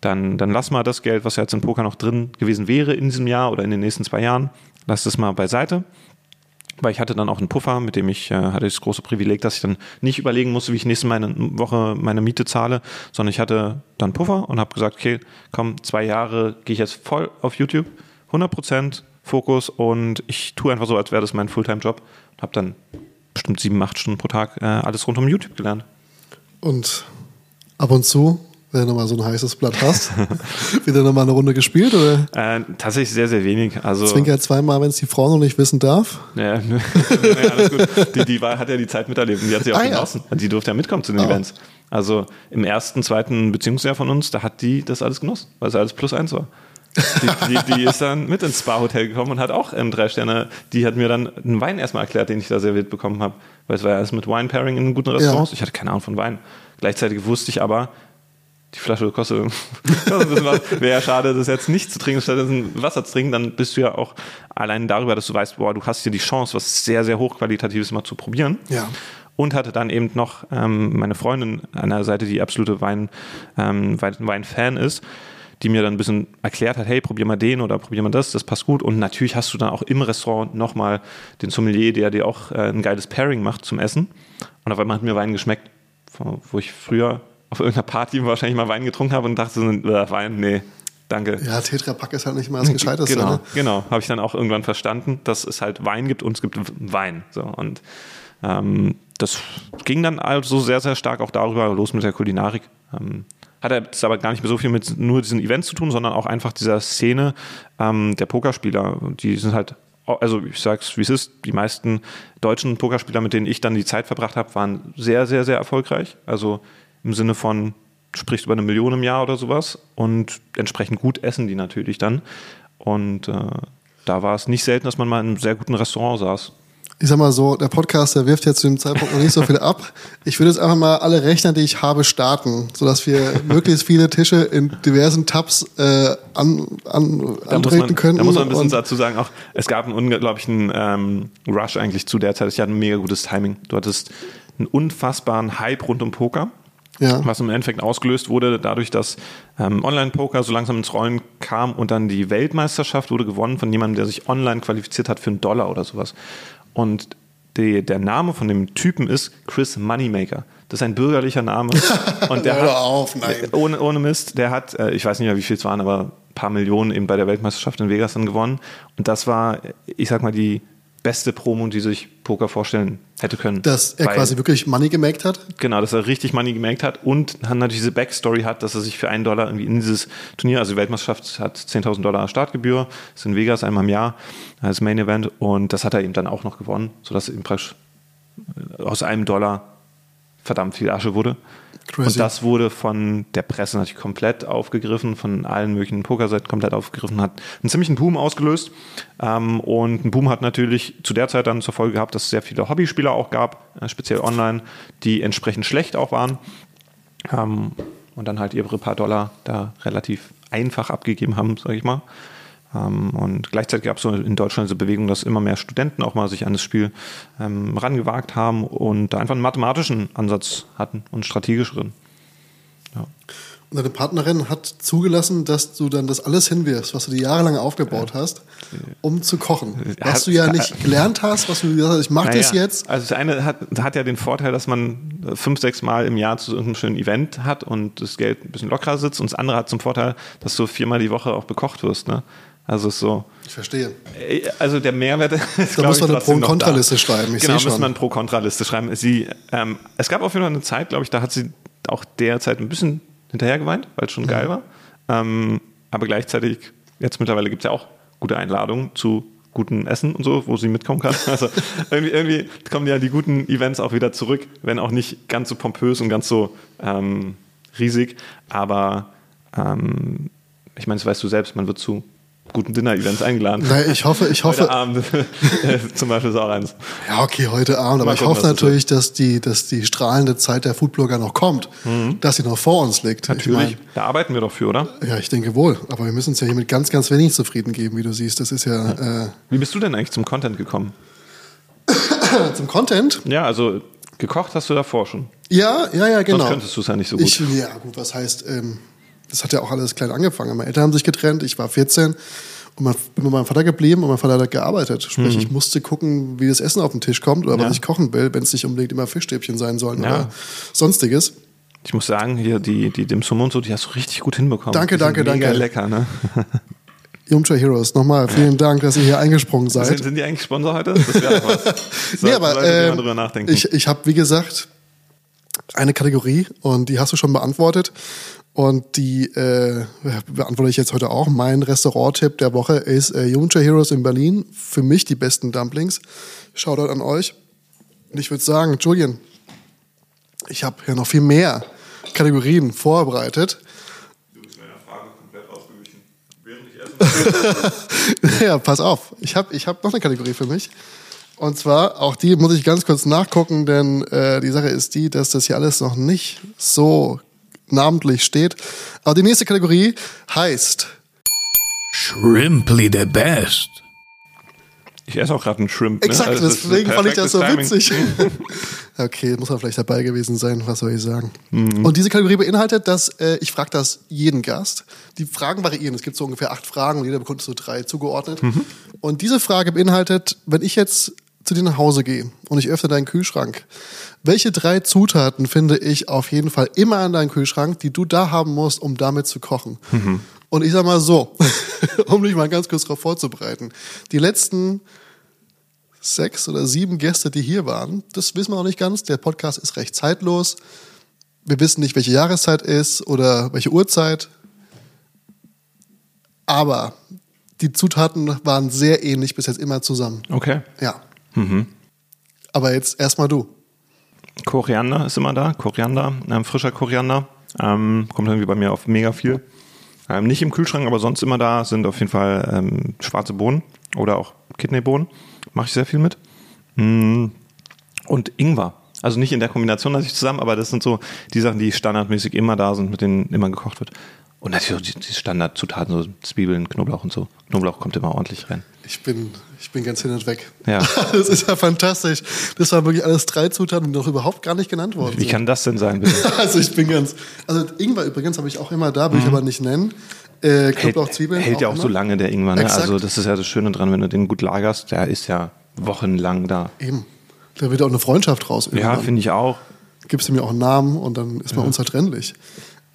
dann, dann lass mal das Geld, was jetzt in Poker noch drin gewesen wäre in diesem Jahr oder in den nächsten zwei Jahren, lass das mal beiseite. Weil ich hatte dann auch einen Puffer, mit dem ich äh, hatte das große Privileg, dass ich dann nicht überlegen musste, wie ich nächste meine Woche meine Miete zahle, sondern ich hatte dann Puffer und habe gesagt, okay, komm, zwei Jahre gehe ich jetzt voll auf YouTube, 100 Prozent Fokus und ich tue einfach so, als wäre das mein Fulltime-Job. Habe dann bestimmt sieben, acht Stunden pro Tag äh, alles rund um YouTube gelernt. Und ab und zu, wenn du nochmal so ein heißes Blatt hast, wieder nochmal eine Runde gespielt? Oder? Äh, tatsächlich sehr, sehr wenig. Also, Zwinker zweimal, wenn es die Frau noch nicht wissen darf. Ja, ja alles gut. Die, die war, hat ja die Zeit miterlebt und die hat sie auch ah, genossen. Ja. Die durfte ja mitkommen zu den oh. Events. Also im ersten, zweiten Beziehungsjahr von uns, da hat die das alles genossen, weil es alles plus eins war. Die, die, die, ist dann mit ins Spa-Hotel gekommen und hat auch ähm, drei Sterne. Die hat mir dann einen Wein erstmal erklärt, den ich da serviert bekommen habe. Weil es war ja erst mit Wine-Pairing in guten Restaurants. Ja. Ich hatte keine Ahnung von Wein. Gleichzeitig wusste ich aber, die Flasche kostet. Wäre ja schade, das jetzt nicht zu trinken, statt Wasser zu trinken. Dann bist du ja auch allein darüber, dass du weißt, boah, du hast hier die Chance, was sehr, sehr hochqualitatives mal zu probieren. Ja und hatte dann eben noch ähm, meine Freundin an der Seite, die absolute Wein, ähm, Wein-Fan ist, die mir dann ein bisschen erklärt hat, hey, probier mal den oder probier mal das, das passt gut. Und natürlich hast du dann auch im Restaurant nochmal den Sommelier, der dir auch äh, ein geiles Pairing macht zum Essen. Und auf einmal hat mir Wein geschmeckt, wo ich früher auf irgendeiner Party wahrscheinlich mal Wein getrunken habe und dachte, äh, Wein, nee, danke. Ja, Tetrapack ist halt nicht mal das Gescheiteste. Genau, ne? genau. Habe ich dann auch irgendwann verstanden, dass es halt Wein gibt und es gibt Wein. So, und ähm, das ging dann also sehr, sehr stark auch darüber los mit der Kulinarik. Ähm, hat es aber gar nicht mehr so viel mit nur diesen Events zu tun, sondern auch einfach dieser Szene ähm, der Pokerspieler. Die sind halt, also ich sag's wie es ist, die meisten deutschen Pokerspieler, mit denen ich dann die Zeit verbracht habe, waren sehr, sehr, sehr erfolgreich. Also im Sinne von, spricht über eine Million im Jahr oder sowas und entsprechend gut essen die natürlich dann. Und äh, da war es nicht selten, dass man mal in einem sehr guten Restaurant saß ich sag mal so, der Podcast, der wirft jetzt zu dem Zeitpunkt noch nicht so viel ab. Ich würde jetzt einfach mal alle Rechner, die ich habe, starten, sodass wir möglichst viele Tische in diversen Tabs äh, an, an, da antreten man, können. Da muss man ein bisschen dazu sagen, auch es gab einen unglaublichen ähm, Rush eigentlich zu der Zeit. Ich hatte ein mega gutes Timing. Du hattest einen unfassbaren Hype rund um Poker. Ja. Was im Endeffekt ausgelöst wurde, dadurch, dass ähm, Online-Poker so langsam ins Rollen kam und dann die Weltmeisterschaft wurde gewonnen von jemandem, der sich online qualifiziert hat für einen Dollar oder sowas. Und die, der Name von dem Typen ist Chris Moneymaker. Das ist ein bürgerlicher Name. Und der hat, auf, nein. Ohne, ohne Mist, der hat, äh, ich weiß nicht mehr, wie viel es waren, aber ein paar Millionen eben bei der Weltmeisterschaft in Vegas dann gewonnen. Und das war, ich sag mal, die beste Promo, die sich Poker vorstellen hätte können. Dass er Weil, quasi wirklich Money gemaked hat? Genau, dass er richtig Money gemaked hat und dann natürlich diese Backstory hat, dass er sich für einen Dollar irgendwie in dieses Turnier, also die Weltmeisterschaft hat 10.000 Dollar Startgebühr, ist in Vegas einmal im Jahr als Main Event und das hat er eben dann auch noch gewonnen, sodass ihm praktisch aus einem Dollar verdammt viel Asche wurde. Crazy. Und das wurde von der Presse natürlich komplett aufgegriffen, von allen möglichen Pokerseiten komplett aufgegriffen, hat einen ziemlichen Boom ausgelöst. Ähm, und ein Boom hat natürlich zu der Zeit dann zur Folge gehabt, dass es sehr viele Hobbyspieler auch gab, äh, speziell online, die entsprechend schlecht auch waren. Ähm, und dann halt ihre paar Dollar da relativ einfach abgegeben haben, sage ich mal. Ähm, und gleichzeitig gab es so in Deutschland diese Bewegung, dass immer mehr Studenten auch mal sich an das Spiel ähm, rangewagt haben und da einfach einen mathematischen Ansatz hatten und strategischeren. Ja. deine Partnerin hat zugelassen, dass du dann das alles hinwirfst, was du dir jahrelang aufgebaut hast, um zu kochen. Was du ja nicht gelernt hast, was du gesagt hast, ich mache das Naja, jetzt. Also das eine hat, hat ja den Vorteil, dass man äh, fünf, sechs Mal im Jahr zu irgendeinem schönen Event hat und das Geld ein bisschen lockerer sitzt. Und das andere hat zum Vorteil, dass du viermal die Woche auch bekocht wirst. Ne? Also so. Ich verstehe. Äh, Also der Mehrwert ist, Da muss man eine trotzdem Pro- und noch Kontraliste da. schreiben, ich genau, muss man eine Pro-Kontraliste schreiben. Sie, ähm, es gab auf jeden Fall eine Zeit, glaube ich, da hat sie auch derzeit ein bisschen hinterher geweint, weil es schon Mhm. geil war. Ähm, aber gleichzeitig, jetzt mittlerweile gibt es ja auch gute Einladungen zu gutem Essen und so, wo sie mitkommen kann. Also irgendwie, irgendwie kommen ja die guten Events auch wieder zurück, wenn auch nicht ganz so pompös und ganz so ähm, riesig. Aber ähm, ich meine, das weißt du selbst, man wird zu guten Dinner-Events eingeladen. Nein, ich hoffe, ich Heute hoffe, Abend äh, zum Beispiel ist auch eins. ja, okay, heute Abend, aber Mal ich gucken, hoffe natürlich, dass die, dass die strahlende Zeit der Foodblogger noch kommt, dass sie noch vor uns liegt. Mhm. Natürlich, Ich da arbeiten wir doch für, oder? mein, ja, ich denke wohl, aber wir müssen uns ja hier mit ganz, ganz wenig zufrieden geben, wie du siehst. Das ist ja, Äh, Wie bist du denn eigentlich zum Content gekommen? zum Content. Ja, also gekocht hast du davor schon. Ja, ja, ja, genau. Sonst könntest du es ja nicht so gut. Ich, ja, gut, was heißt, ähm, das hat ja auch alles klein angefangen. Meine Eltern haben sich getrennt, ich war 14 und mein, bin mit meinem Vater geblieben und mein Vater hat gearbeitet. Sprich, ich musste gucken, wie das Essen auf den Tisch kommt oder Mhm. Ja. was ich kochen will, wenn es nicht unbedingt immer Fischstäbchen sein sollen Ja. oder sonstiges. Ich muss sagen, hier die, die Dim Sum und so, die hast du richtig gut hinbekommen. Danke, die sind danke, mega danke. lecker, ne? Yumcha Heroes, nochmal vielen Dank, dass ihr hier eingesprungen seid. Sind, sind die eigentlich Sponsor heute? Das wäre was. So, nee, aber drüber nachdenken. ich, ich habe, wie gesagt, eine Kategorie und die hast du schon beantwortet. Und die äh, beantworte ich jetzt heute auch. Mein Restaurant-Tipp der Woche ist äh, Yumcha Heroes in Berlin. Für mich die besten Dumplings. Shoutout an euch. Und ich würde sagen, Julian, ich habe ja noch viel mehr Kategorien vorbereitet. Du bist meiner Frage komplett ausgewichen. Während ich esse. ja, pass auf. Ich habe ich hab noch eine Kategorie für mich. Und zwar, auch die muss ich ganz kurz nachgucken, denn äh, die Sache ist die, dass das hier alles noch nicht so namentlich steht. Aber die nächste Kategorie heißt Shrimply the best. Ich esse auch gerade einen Shrimp. Ne? Exakt, Also, deswegen fand ich das so Timing. witzig. okay, muss man vielleicht dabei gewesen sein, was soll ich sagen. Mhm. Und diese Kategorie beinhaltet, dass äh, ich frage das jeden Gast. Die Fragen variieren. Es gibt so ungefähr acht Fragen und jeder bekommt so drei zugeordnet. Mhm. Und diese Frage beinhaltet, wenn ich jetzt zu dir nach Hause gehe und ich öffne deinen Kühlschrank, welche drei Zutaten finde ich auf jeden Fall immer in deinem Kühlschrank, die du da haben musst, um damit zu kochen? Mhm. Und ich sag mal so, um dich mal ganz kurz darauf vorzubereiten. Die letzten sechs oder sieben Gäste, die hier waren. Das wissen wir noch nicht ganz. Der Podcast ist recht zeitlos. Wir wissen nicht, welche Jahreszeit ist oder welche Uhrzeit. Aber die Zutaten waren sehr ähnlich bis jetzt immer zusammen. Okay. Ja. Aber jetzt erstmal du. Koriander ist immer da. Koriander, ähm, frischer Koriander. Ähm, kommt irgendwie bei mir auf mega viel. Ähm, nicht im Kühlschrank, aber sonst immer da sind auf jeden Fall ähm, schwarze Bohnen oder auch Kidneybohnen. Mache ich sehr viel mit. Mm. Und Ingwer. Also nicht in der Kombination natürlich zusammen, aber das sind so die Sachen, die standardmäßig immer da sind, mit denen immer gekocht wird. Und natürlich die, die Standardzutaten, so Zwiebeln, Knoblauch und so. Knoblauch kommt immer ordentlich rein. Ich bin, ich bin ganz hin und weg. Ja. Das ist ja fantastisch. Das waren wirklich alles drei Zutaten, die noch überhaupt gar nicht genannt worden Wie sind. kann das denn sein, bitte? Also ich bin ganz. Also Ingwer übrigens habe ich auch immer da, will ich aber nicht nennen. Äh, Knoblauch, Zwiebeln. Mhm. hält ja auch immer. so lange, der Ingwer. Ne? Exakt. Also das ist ja das Schöne dran, wenn du den gut lagerst, der ist ja wochenlang da. Eben. Da wird auch eine Freundschaft raus. Ja, irgendwann. finde ich auch. Gibst du mir auch einen Namen und dann ist man unzertrennlich.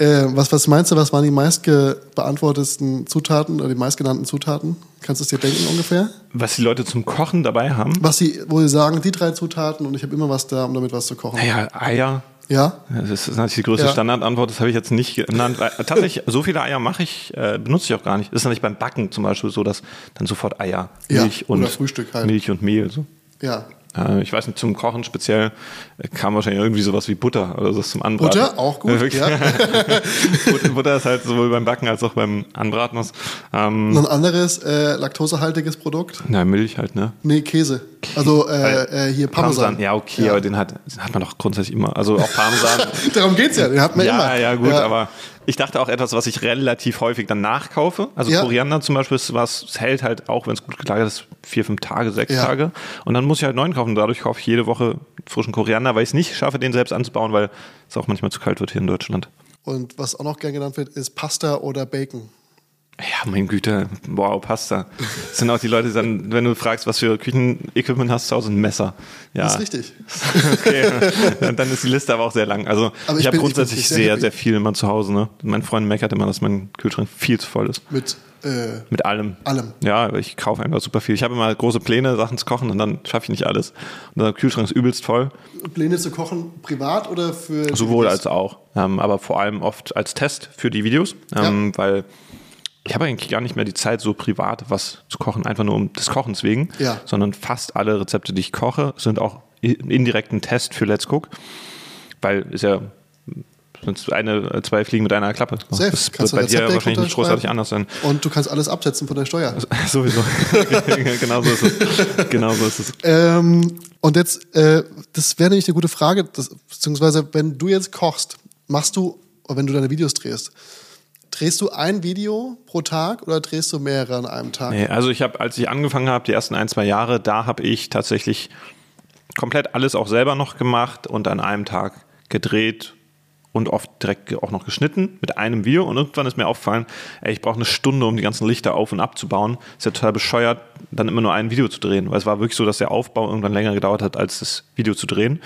Äh, was, was meinst du, was waren die meistbeantwortetsten Zutaten oder die meistgenannten Zutaten? Kannst du es dir denken ungefähr? Was die Leute zum Kochen dabei haben, Was sie, wo sie sagen, die drei Zutaten und ich habe immer was da, um damit was zu kochen. naja, Eier. Ja? Das ist natürlich die größte Ja. Standardantwort, das habe ich jetzt nicht genannt. Tatsächlich, so viele Eier mache ich, äh, benutze ich auch gar nicht. Das ist ja nicht beim Backen zum Beispiel so, dass dann sofort Eier, Ja, Milch und oder Frühstück halt. Milch und Mehl. So. Ja. Äh, ich weiß nicht, zum Kochen speziell äh, kam wahrscheinlich irgendwie sowas wie Butter oder so zum Anbraten. Butter, auch gut, ja. Butter, ist halt sowohl beim Backen als auch beim Anbraten was. Ähm, Noch ein anderes äh, laktosehaltiges Produkt? na, Milch halt, ne? Nee, Käse. Also äh, äh, hier Parmesan. Ja, okay, aber den hat, den hat man doch grundsätzlich immer. Also auch Parmesan. Darum geht's ja, den hat man ja, immer. ja, gut, aber ich dachte auch etwas, was ich relativ häufig dann nachkaufe. Also Ja. Koriander zum Beispiel ist was, hält halt auch, wenn es gut gelagert ist, vier, fünf Tage, sechs Ja. Tage. Und dann muss ich halt neuen kaufen. Dadurch kaufe ich jede Woche frischen Koriander, weil ich es nicht schaffe, den selbst anzubauen, weil es auch manchmal zu kalt wird hier in Deutschland. Und was auch noch gern genannt wird, ist Pasta oder Bacon. Ja, mein Güte, wow, Pasta. Das sind auch die Leute, die dann, wenn du fragst, was für Küchenequipment hast du zu Hause, ein Messer. Ja. Das ist richtig. Okay. dann ist die Liste aber auch sehr lang. Also Aber ich, ich habe bin- ich grundsätzlich sehr sehr, sehr viel immer zu Hause. Ne? Mein Freund meckert immer, dass mein Kühlschrank viel zu voll ist. Mit äh, Mit allem. Allem. Ja, ich kaufe einfach super viel. Ich habe immer große Pläne, Sachen zu kochen und dann schaffe ich nicht alles. Und der Kühlschrank ist übelst voll. Pläne zu kochen, privat oder für. Sowohl Videos? als auch. Ähm, aber vor allem oft als Test für die Videos. Ähm, Weil ich habe eigentlich gar nicht mehr die Zeit, so privat was zu kochen, einfach nur um des Kochens wegen. Ja. Sondern fast alle Rezepte, die ich koche, sind auch i- indirekt ein Test für Let's Cook. Weil ist ja sonst eine, zwei Fliegen mit einer Klappe. Safe. Das Kannst wird bei dir wahrscheinlich nicht großartig anders sein. Und du kannst alles absetzen von der Steuer. Sowieso. genau so ist es. Genau so ist es. Ähm, und jetzt, äh, das wäre nämlich eine gute Frage, das, beziehungsweise wenn du jetzt kochst, machst du, wenn du deine Videos drehst, drehst du ein Video pro Tag oder drehst du mehrere an einem Tag? Nee, also ich habe, als ich angefangen habe, die ersten ein, zwei Jahre, da habe ich tatsächlich komplett alles auch selber noch gemacht und an einem Tag gedreht und oft direkt auch noch geschnitten mit einem Video. Und irgendwann ist mir aufgefallen, ey, ich brauche eine Stunde, um die ganzen Lichter auf- und abzubauen. Ist ja total bescheuert, dann immer nur ein Video zu drehen. Weil es war wirklich so, dass der Aufbau irgendwann länger gedauert hat, als das Video zu drehen.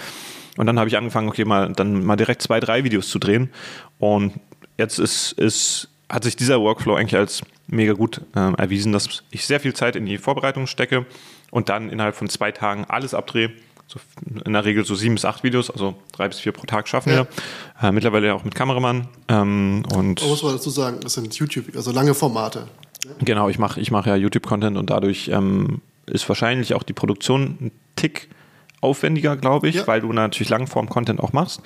Und dann habe ich angefangen, okay, mal dann mal direkt zwei, drei Videos zu drehen. Und jetzt ist, ist, hat sich dieser Workflow eigentlich als mega gut ähm, erwiesen, dass ich sehr viel Zeit in die Vorbereitung stecke und dann innerhalb von zwei Tagen alles abdrehe. So in der Regel so sieben bis acht Videos, also drei bis vier pro Tag schaffen Ja. wir. Äh, mittlerweile auch mit Kameramann. Ähm, und Da muss man dazu sagen, das sind YouTube, also lange Formate. Genau, ich mache ich mach ja YouTube-Content und dadurch ähm, ist wahrscheinlich auch die Produktion ein Tick aufwendiger, glaube ich, Ja. weil du natürlich Langform-Content auch machst.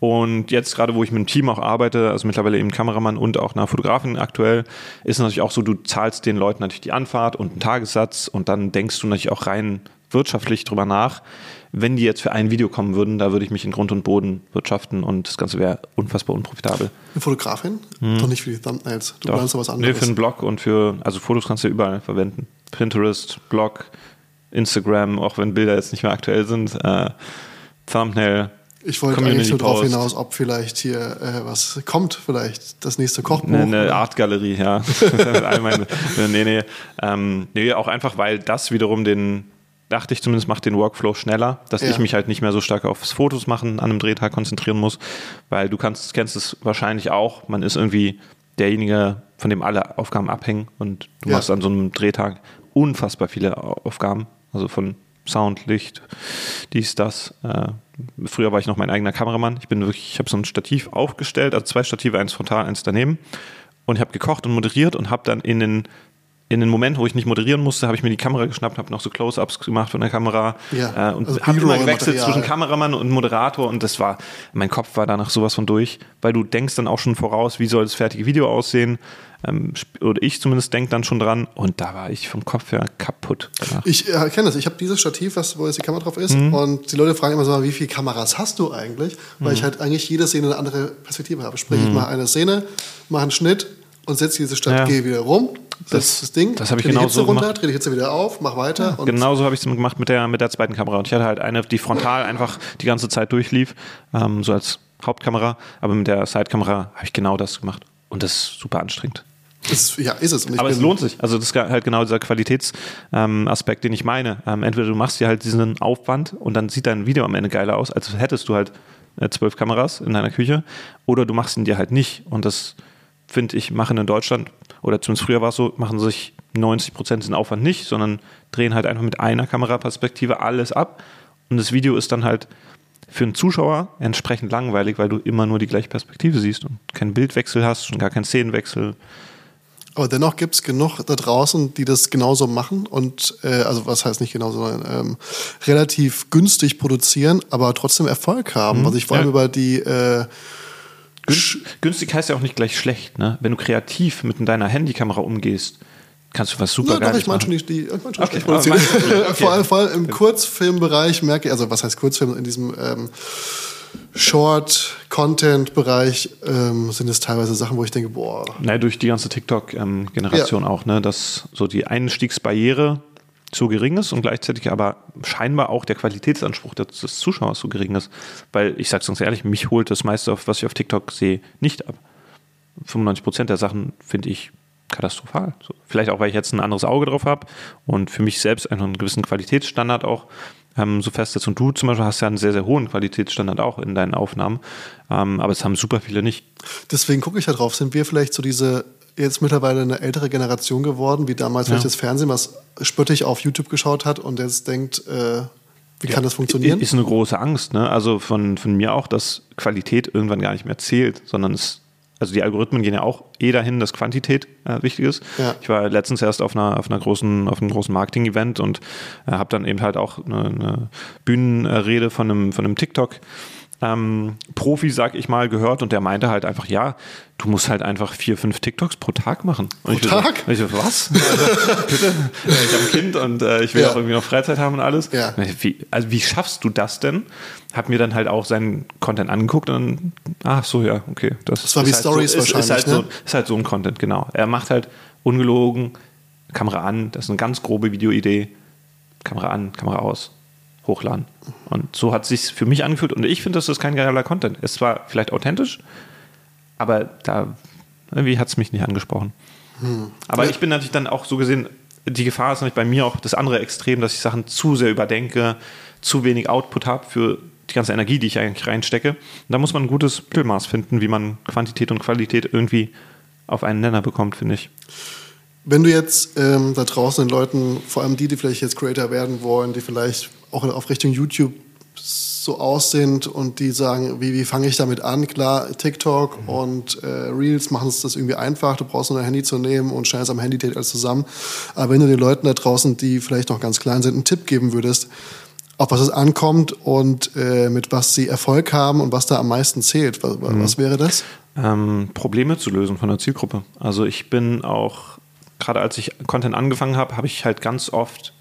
Und jetzt gerade, wo ich mit dem Team auch arbeite, also mittlerweile eben Kameramann und auch einer Fotografin aktuell, ist natürlich auch so, du zahlst den Leuten natürlich die Anfahrt und einen Tagessatz und dann denkst du natürlich auch rein wirtschaftlich drüber nach. Wenn die jetzt für ein Video kommen würden, da würde ich mich in Grund und Boden wirtschaften und das Ganze wäre unfassbar unprofitabel. Eine Fotografin? Doch nicht für die Thumbnails. Du Doch. meinst doch was Nee, anderes. für einen Blog und für, also Fotos kannst du ja überall verwenden. Pinterest, Blog, Instagram, auch wenn Bilder jetzt nicht mehr aktuell sind, äh, Thumbnail. ich wollte Community eigentlich nur darauf hinaus, ob vielleicht hier äh, was kommt, vielleicht das nächste Kochbuch. Eine, eine Artgalerie, ja. Nee, nee, ähm, nee, auch einfach, weil das wiederum den, dachte ich zumindest, macht den Workflow schneller, dass Ja. ich mich halt nicht mehr so stark aufs Fotos machen an einem Drehtag konzentrieren muss, weil du kannst, kennst es wahrscheinlich auch, man ist irgendwie derjenige, von dem alle Aufgaben abhängen und du Ja. machst an so einem Drehtag unfassbar viele Aufgaben, also von Sound, Licht, dies, das. Äh, früher war ich noch mein eigener Kameramann. Ich bin wirklich, ich habe so ein Stativ aufgestellt, also zwei Stative, eins frontal, eins daneben. Und ich habe gekocht und moderiert und habe dann in den in den Moment, wo ich nicht moderieren musste, habe ich mir die Kamera geschnappt, habe noch so Close-ups gemacht von der Kamera Ja, äh, und also habe immer gewechselt B-Roll-Material. zwischen Kameramann und Moderator und das war, mein Kopf war danach sowas von durch, weil du denkst dann auch schon voraus, wie soll das fertige Video aussehen, ähm, oder ich zumindest denke dann schon dran und da war ich vom Kopf her kaputt danach. Ich äh, kenne das. Ich habe dieses Stativ, was, wo jetzt die Kamera drauf ist. Mhm. Und die Leute fragen immer so, wie viele Kameras hast du eigentlich? Weil Mhm. ich halt eigentlich jede Szene eine andere Perspektive habe. Sprich, ich mache eine Szene, mache einen Schnitt und setze diese Stadt, Ja. gehe wieder rum, Das- das, Ding, das hab ich genau Hitze so runter, drehe die Hitze wieder auf, mach weiter. und Genauso habe ich es gemacht mit der, mit der zweiten Kamera. Und ich hatte halt eine, die frontal einfach die ganze Zeit durchlief, ähm, so als Hauptkamera. Aber mit der Sidekamera habe ich genau das gemacht. Und das ist super anstrengend. Das, ja, ist es. Aber es lohnt sich. Also das ist halt genau dieser Qualitätsaspekt, ähm, den ich meine. Ähm, entweder du machst dir halt diesen Aufwand und dann sieht dein Video am Ende geiler aus, als hättest du halt äh, zwölf Kameras in deiner Küche. Oder du machst ihn dir halt nicht. Und das finde ich, machen in Deutschland, oder zumindest früher war es so, machen sich 90 Prozent diesen Aufwand nicht, sondern drehen halt einfach mit einer Kameraperspektive alles ab. Und das Video ist dann halt für einen Zuschauer entsprechend langweilig, weil du immer nur die gleiche Perspektive siehst und keinen Bildwechsel hast und gar keinen Szenenwechsel. Aber dennoch gibt es genug da draußen, die das genauso machen und äh, also was heißt nicht genauso, sondern ähm, relativ günstig produzieren, aber trotzdem Erfolg haben. Was ich vor allem Ja. über die äh, günstig heißt ja auch nicht gleich schlecht, ne? Wenn du kreativ mit deiner Handykamera umgehst, kannst du was super Ja, doch, ich meine schon die, die ich mein schon Okay, du- okay. vor, allem, vor allem im Kurzfilmbereich merke ich, also was heißt Kurzfilm, in diesem ähm, Short-Content-Bereich ähm, sind es teilweise Sachen, wo ich denke, boah, Naja, durch die ganze TikTok-Generation auch, ne? Dass so die Einstiegsbarriere so gering ist und gleichzeitig aber scheinbar auch der Qualitätsanspruch des, des Zuschauers so gering ist. Weil ich sag's ganz ehrlich, mich holt das meiste, was ich auf TikTok sehe, nicht ab. 95 Prozent der Sachen finde ich katastrophal. So, vielleicht auch, weil ich jetzt ein anderes Auge drauf habe und für mich selbst einen gewissen Qualitätsstandard auch ähm, so festsetzt. Und du zum Beispiel hast ja einen sehr, sehr hohen Qualitätsstandard auch in deinen Aufnahmen. Ähm, aber es haben super viele nicht. Deswegen gucke ich da drauf. Sind wir vielleicht so diese jetzt mittlerweile eine ältere Generation geworden, wie damals Ja. vielleicht das Fernsehen, was spöttisch auf YouTube geschaut hat und jetzt denkt, äh, wie kann das funktionieren? Ist eine große Angst, ne? Also von, von mir auch, dass Qualität irgendwann gar nicht mehr zählt, sondern es, also die Algorithmen gehen ja auch eh dahin, dass Quantität äh, wichtig ist. Ja. Ich war letztens erst auf einer, auf einer großen, auf einem großen Marketing-Event und äh, habe dann eben halt auch eine, eine Bühnenrede von einem, von einem TikTok. Ähm, Profi, sag ich mal, gehört und der meinte halt einfach, ja, du musst halt einfach vier, fünf TikToks pro Tag machen. Und Pro ich so- Tag? Und ich so, was? Also, bitte? Ja, Ich habe ein Kind und äh, ich will Ja. auch irgendwie noch Freizeit haben und alles. Ja. Wie, also wie schaffst du das denn? Hab mir dann halt auch seinen Content angeguckt und ach so, ja, okay. Das, Das war wie ist halt Stories so, ist, ist, wahrscheinlich, halt so, ne? ist halt so ein Content, genau. Er macht halt ungelogen, Kamera an, das ist eine ganz grobe Videoidee, Kamera an, Kamera aus, hochladen. Und so hat sich für mich angefühlt und ich finde, das ist kein geiler Content. Es war vielleicht authentisch, aber da irgendwie hat es mich nicht angesprochen. Aber ich bin natürlich dann auch so gesehen, die Gefahr ist natürlich bei mir auch das andere Extrem, dass ich Sachen zu sehr überdenke, zu wenig Output habe für die ganze Energie, die ich eigentlich reinstecke. Und da muss man ein gutes Mittelmaß finden, wie man Quantität und Qualität irgendwie auf einen Nenner bekommt, finde ich. Wenn du jetzt ähm, da draußen den Leuten, vor allem die, die vielleicht jetzt Creator werden wollen, die vielleicht auch auf Richtung YouTube so aus sind und die sagen, wie, wie fange ich damit an? Klar, TikTok und äh, Reels machen es das irgendwie einfach. Du brauchst nur ein Handy zu nehmen und schnell am Handy geht alles zusammen. Aber wenn du den Leuten da draußen, die vielleicht noch ganz klein sind, einen Tipp geben würdest, auf was es ankommt und äh, mit was sie Erfolg haben und was da am meisten zählt, was, was wäre das? ähm, Probleme zu lösen von der Zielgruppe. Also ich bin auch, gerade als ich Content angefangen habe, habe ich halt ganz oft,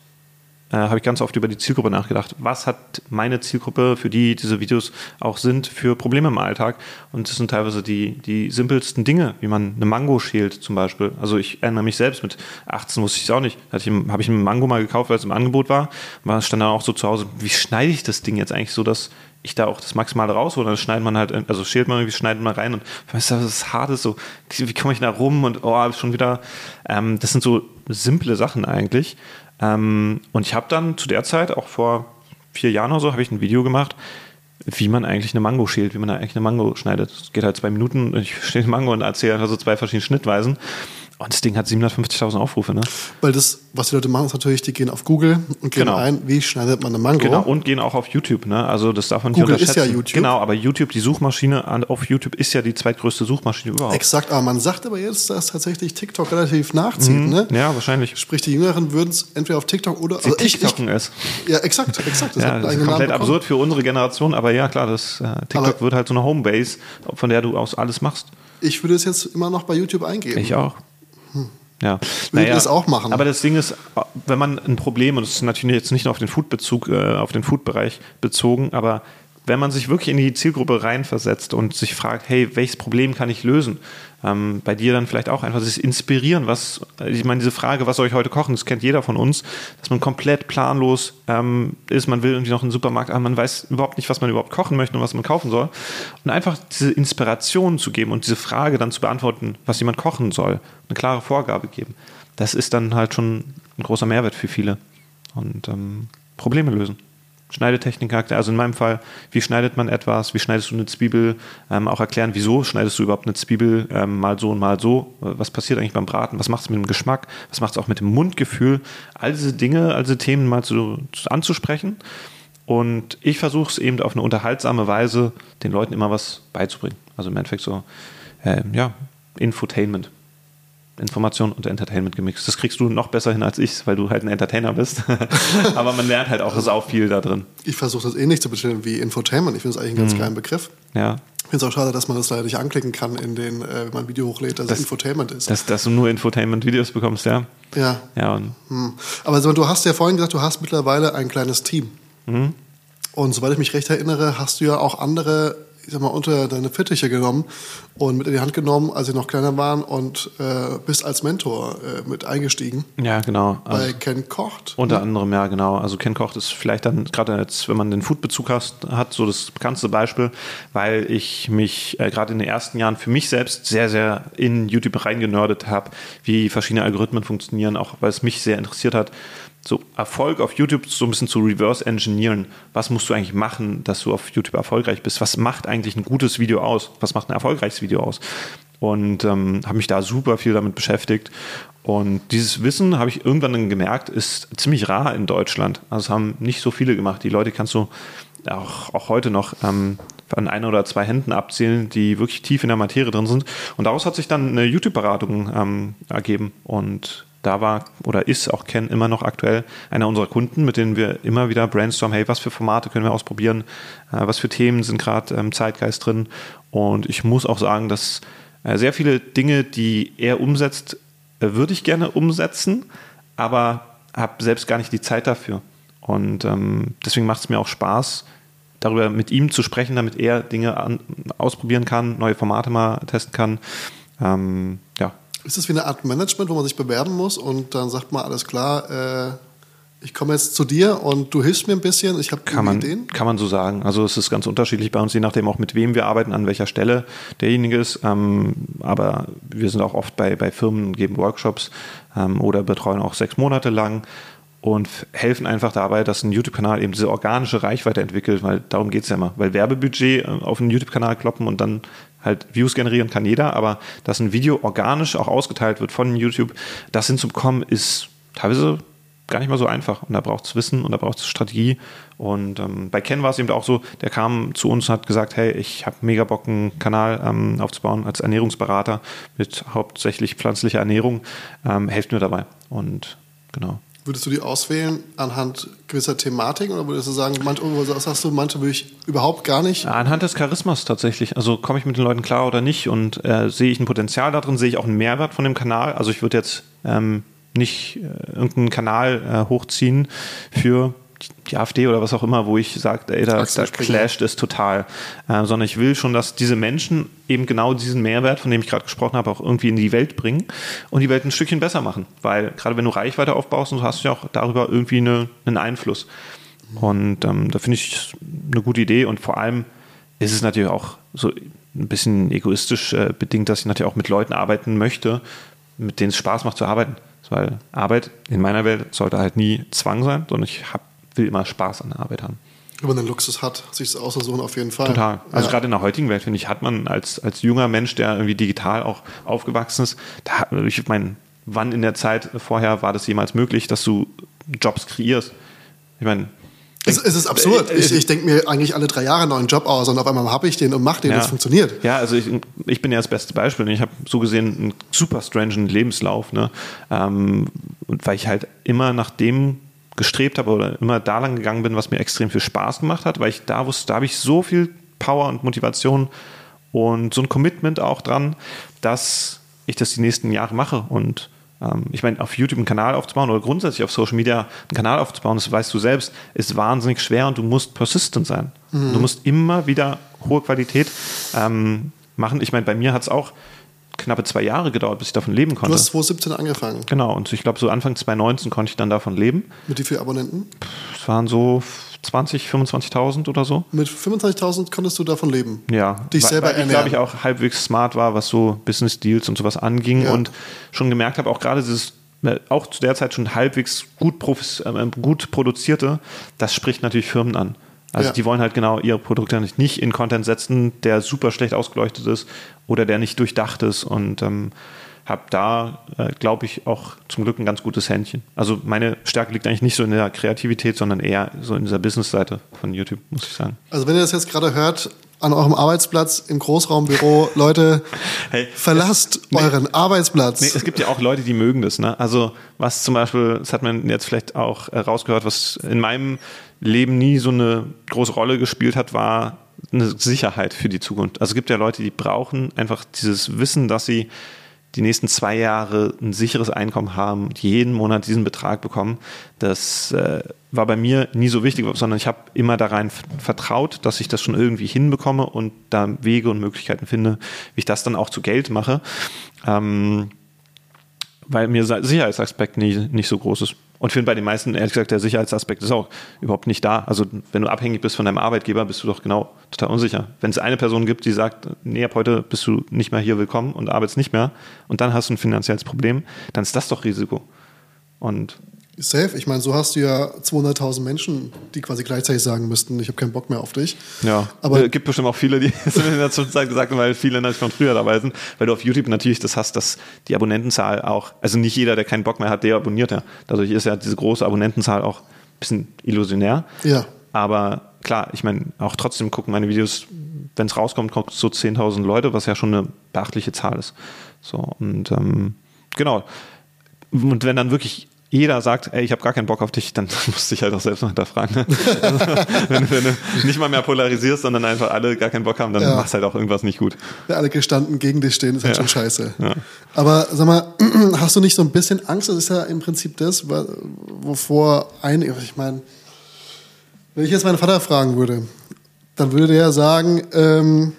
äh, habe ich ganz oft über die Zielgruppe nachgedacht. Was hat meine Zielgruppe, für die diese Videos auch sind, für Probleme im Alltag? Und das sind teilweise die, die simpelsten Dinge, wie man eine Mango schält zum Beispiel. Also ich erinnere mich selbst, mit 18 wusste ich es auch nicht. Habe ich eine Mango mal gekauft, weil es im Angebot war. war stand dann auch so zu Hause, wie schneide ich das Ding jetzt eigentlich so, dass ich da auch das Maximale raushole. Dann schneidet man halt, also schält man irgendwie, schneidet man rein und weißt du, das hart ist, so, wie komme ich da rum und oh, schon wieder, ähm, das sind so simple Sachen eigentlich. Ähm, und ich habe dann zu der Zeit, auch vor vier Jahren oder so, habe ich ein Video gemacht, wie man eigentlich eine Mango schält, wie man eigentlich eine Mango schneidet. Es geht halt zwei Minuten, ich stehe Mango und erzähle also zwei verschiedene Schnittweisen. Und das Ding hat 750.000 Aufrufe, ne? Weil das, was die Leute machen, ist natürlich, die gehen auf Google und geben Genau. ein, wie schneidet man eine Mango. Genau, und gehen auch auf YouTube, ne? Also das darf man nicht Google ist unterschätzen. ja YouTube. Genau, aber YouTube, die Suchmaschine auf YouTube ist ja die zweitgrößte Suchmaschine überhaupt. Exakt, aber man sagt aber jetzt, dass tatsächlich TikTok relativ nachzieht. Ne? Mhm. Ja, wahrscheinlich. Sprich, die Jüngeren würden es entweder auf TikTok oder. Sie Also ich, ich, TikToken es. ja, exakt, exakt. Das Ja, das ist komplett Namen absurd für unsere Generation, aber ja, klar, das äh, TikTok Aber- wird halt so eine Homebase, von der du aus alles machst. Ich würde es jetzt immer noch bei YouTube eingeben. Ich auch. Ja. Würde das auch machen. Aber das Ding ist, wenn man ein Problem, und das ist natürlich jetzt nicht nur auf den Food-Bezug, äh, auf den Food-Bereich bezogen, aber wenn man sich wirklich in die Zielgruppe reinversetzt und sich fragt, hey, welches Problem kann ich lösen? Ähm, bei dir dann vielleicht auch einfach sich inspirieren, was, ich meine, diese Frage, was soll ich heute kochen, das kennt jeder von uns, dass man komplett planlos ähm, ist, man will irgendwie noch in den Supermarkt, aber man weiß überhaupt nicht, was man überhaupt kochen möchte und was man kaufen soll. Und einfach diese Inspiration zu geben und diese Frage dann zu beantworten, was jemand kochen soll, eine klare Vorgabe geben, das ist dann halt schon ein großer Mehrwert für viele. Und ähm, Probleme lösen. Schneidetechnik, also in meinem Fall, wie schneidet man etwas, wie schneidest du eine Zwiebel, ähm, auch erklären, wieso schneidest du überhaupt eine Zwiebel ähm, mal so und mal so, was passiert eigentlich beim Braten, was macht es mit dem Geschmack, was macht es auch mit dem Mundgefühl, all diese Dinge, all diese Themen mal zu, zu anzusprechen. Und ich versuche es eben auf eine unterhaltsame Weise, den Leuten immer was beizubringen. Also im Endeffekt so, äh, ja, Infotainment. Information und Entertainment gemixt. Das kriegst du noch besser hin als ich, weil du halt ein Entertainer bist. Aber man lernt halt auch sau viel da drin. Ich versuche das ähnlich zu betiteln wie Infotainment. Ich finde es eigentlich einen ganz geilen Begriff. Ja. Ich finde es auch schade, dass man das leider nicht anklicken kann, in den, äh, wenn man ein Video hochlädt, dass Das- es Infotainment ist. Dass, dass du nur Infotainment-Videos bekommst, ja. ja. Ja, Hm. Aber du hast ja vorhin gesagt, du hast mittlerweile ein kleines Team. Mhm. Und soweit ich mich recht erinnere, hast du ja auch andere ich sag mal, unter deine Fittiche genommen und mit in die Hand genommen, als sie noch kleiner waren und äh, bist als Mentor äh, mit eingestiegen. Ja, genau. Bei Also Ken Kocht. unter anderem, ja, genau. Also Ken Kocht ist vielleicht dann gerade jetzt, wenn man den Foodbezug hat, so das bekannteste Beispiel, weil ich mich äh, gerade in den ersten Jahren für mich selbst sehr, sehr in YouTube reingenördet habe, wie verschiedene Algorithmen funktionieren, auch weil es mich sehr interessiert hat, so Erfolg auf YouTube so ein bisschen zu reverse engineeren. Was musst du eigentlich machen, dass du auf YouTube erfolgreich bist? Was macht eigentlich ein gutes Video aus? Was macht ein erfolgreiches Video aus? Und ähm, habe mich da super viel damit beschäftigt. Und dieses Wissen, habe ich irgendwann dann gemerkt, ist ziemlich rar in Deutschland. Also es haben nicht so viele gemacht. Die Leute kannst du auch, auch heute noch ähm, an ein oder zwei Händen abzählen, die wirklich tief in der Materie drin sind. Und daraus hat sich dann eine YouTube-Beratung ähm, ergeben. Und da war oder ist auch Ken immer noch aktuell einer unserer Kunden, mit denen wir immer wieder brainstormen, hey, was für Formate können wir ausprobieren, äh, was für Themen sind gerade im Zeitgeist drin. Und ich muss auch sagen, dass äh, sehr viele Dinge, die er umsetzt, äh, würde ich gerne umsetzen, aber habe selbst gar nicht die Zeit dafür. Und ähm, deswegen macht es mir auch Spaß, darüber mit ihm zu sprechen, damit er Dinge an, ausprobieren kann, neue Formate mal testen kann. Ähm, ja, Ist das wie eine Art Management, wo man sich bewerben muss und dann sagt man, alles klar, äh, ich komme jetzt zu dir und du hilfst mir ein bisschen, ich habe kann man, Ideen? kann man so sagen. Also es ist ganz unterschiedlich bei uns, je nachdem auch mit wem wir arbeiten, an welcher Stelle derjenige ist. Ähm, aber wir sind auch oft bei, bei Firmen, geben Workshops ähm, oder betreuen auch sechs Monate lang und helfen einfach dabei, dass ein YouTube-Kanal eben diese organische Reichweite entwickelt, weil darum geht es ja immer. Weil Werbebudget äh, auf einen YouTube-Kanal kloppen und dann halt Views generieren kann jeder, aber dass ein Video organisch auch ausgeteilt wird von YouTube, das hinzubekommen, ist teilweise gar nicht mal so einfach. Und da braucht es Wissen und da braucht es Strategie. Und ähm, bei Ken war es eben auch so, der kam zu uns und hat gesagt, hey, ich habe mega Bock, einen Kanal ähm, aufzubauen als Ernährungsberater mit hauptsächlich pflanzlicher Ernährung. Ähm, helft mir dabei. Und genau. Würdest du die auswählen anhand gewisser Thematiken oder würdest du sagen, manche, sagst du, manche würde ich überhaupt gar nicht? Anhand des Charismas tatsächlich. Also komme ich mit den Leuten klar oder nicht und äh, sehe ich ein Potenzial darin, sehe ich auch einen Mehrwert von dem Kanal. Also ich würde jetzt ähm, nicht äh, irgendeinen Kanal äh, hochziehen für die AfD oder was auch immer, wo ich sage, ey, da, da clasht es total. Äh, sondern ich will schon, dass diese Menschen eben genau diesen Mehrwert, von dem ich gerade gesprochen habe, auch irgendwie in die Welt bringen und die Welt ein Stückchen besser machen. Weil gerade wenn du Reichweite aufbaust, und so hast du ja auch darüber irgendwie eine, einen Einfluss. Und ähm, da finde ich eine gute Idee und vor allem ist es natürlich auch so ein bisschen egoistisch äh, bedingt, dass ich natürlich auch mit Leuten arbeiten möchte, mit denen es Spaß macht zu arbeiten. Weil Arbeit in meiner Welt sollte halt nie Zwang sein, sondern ich hab, will immer Spaß an der Arbeit haben. Wenn man den Luxus hat, sich das auszusuchen, auf jeden Fall. Total. Also ja. gerade in der heutigen Welt, finde ich, hat man als, als junger Mensch, der irgendwie digital auch aufgewachsen ist, da, ich meine, wann in der Zeit vorher war das jemals möglich, dass du Jobs kreierst? Ich meine, Es, es ist absurd. Äh, äh, Ich, ich denke mir eigentlich alle drei Jahre einen neuen Job aus und auf einmal habe ich den und mache den und es funktioniert. Ja, also ich, ich bin ja das beste Beispiel. Ich habe so gesehen einen super strangen Lebenslauf, ne? Ähm, und weil ich halt immer nach dem gestrebt habe oder immer da lang gegangen bin, was mir extrem viel Spaß gemacht hat, weil ich da wusste, da habe ich so viel Power und Motivation und so ein Commitment auch dran, dass ich das die nächsten Jahre mache und ähm, ich meine, auf YouTube einen Kanal aufzubauen oder grundsätzlich auf Social Media einen Kanal aufzubauen, das weißt du selbst, ist wahnsinnig schwer und du musst persistent sein. Du musst immer wieder hohe Qualität ähm, machen. Ich meine, bei mir hat es auch knappe zwei Jahre gedauert, bis ich davon leben Du konnte. hast 2017 angefangen. Genau, und ich glaube, so Anfang 2019 konnte ich dann davon leben. Mit wie vielen Abonnenten? Es waren so 20, 25.000 oder so. Mit 25.000 konntest du davon leben. Ja, Dich weil, selber weil ich ernähren. glaube ich auch halbwegs smart war, was so Business Deals und sowas anging Ja. und schon gemerkt habe, auch gerade dieses äh, auch zu der Zeit schon halbwegs gut, profis, äh, gut produzierte, das spricht natürlich Firmen an. Also Ja. die wollen halt genau ihre Produkte nicht in Content setzen, der super schlecht ausgeleuchtet ist oder der nicht durchdacht ist und ähm, habe da, äh, glaube ich, auch zum Glück ein ganz gutes Händchen. Also meine Stärke liegt eigentlich nicht so in der Kreativität, sondern eher so in dieser Business-Seite von YouTube, muss ich sagen. Also wenn ihr das jetzt gerade hört, an eurem Arbeitsplatz im Großraumbüro, Leute, Hey, verlasst euren Arbeitsplatz. Nee, es gibt ja auch Leute, die mögen das. Ne? Also was zum Beispiel, das hat man jetzt vielleicht auch äh, rausgehört, was in meinem Leben nie so eine große Rolle gespielt hat, war eine Sicherheit für die Zukunft. Also es gibt ja Leute, die brauchen einfach dieses Wissen, dass sie die nächsten zwei Jahre ein sicheres Einkommen haben, jeden Monat diesen Betrag bekommen. Das äh, war bei mir nie so wichtig, sondern ich habe immer darein vertraut, dass ich das schon irgendwie hinbekomme und da Wege und Möglichkeiten finde, wie ich das dann auch zu Geld mache. Ähm, weil mir Sicherheitsaspekt nicht, nicht so groß ist. Und finde bei den meisten, ehrlich gesagt, der Sicherheitsaspekt ist auch überhaupt nicht da. Also wenn du abhängig bist von deinem Arbeitgeber, bist du doch genau total unsicher. Wenn es eine Person gibt, die sagt, nee, ab heute bist du nicht mehr hier willkommen und arbeitest nicht mehr und dann hast du ein finanzielles Problem, dann ist das doch Risiko. Und Safe. Ich meine, so hast du ja 200.000 Menschen, die quasi gleichzeitig sagen müssten, ich habe keinen Bock mehr auf dich. Ja, aber es gibt bestimmt auch viele, die es in der Zwischenzeit gesagt haben, weil viele natürlich von früher dabei sind, weil du auf YouTube natürlich das hast, dass die Abonnentenzahl auch, also nicht jeder, der keinen Bock mehr hat, der abonniert ja. Dadurch ist ja diese große Abonnentenzahl auch ein bisschen illusionär. Ja. Aber klar, ich meine, auch trotzdem gucken meine Videos, wenn es rauskommt, kommt so 10.000 Leute, was ja schon eine beachtliche Zahl ist. So, und ähm, genau. Und wenn dann wirklich jeder sagt, ey, ich habe gar keinen Bock auf dich, dann musst du dich halt auch selbst noch hinterfragen. Ne? Also, wenn, wenn, du nicht mal mehr polarisierst, sondern einfach alle gar keinen Bock haben, dann ja. machst halt auch irgendwas nicht gut. Ja, alle gestanden gegen dich stehen, ist halt ja. schon scheiße. Ja. Aber sag mal, hast du nicht so ein bisschen Angst? Das ist ja im Prinzip das, wovor einige, ich meine, wenn ich jetzt meinen Vater fragen würde, dann würde der sagen, ähm,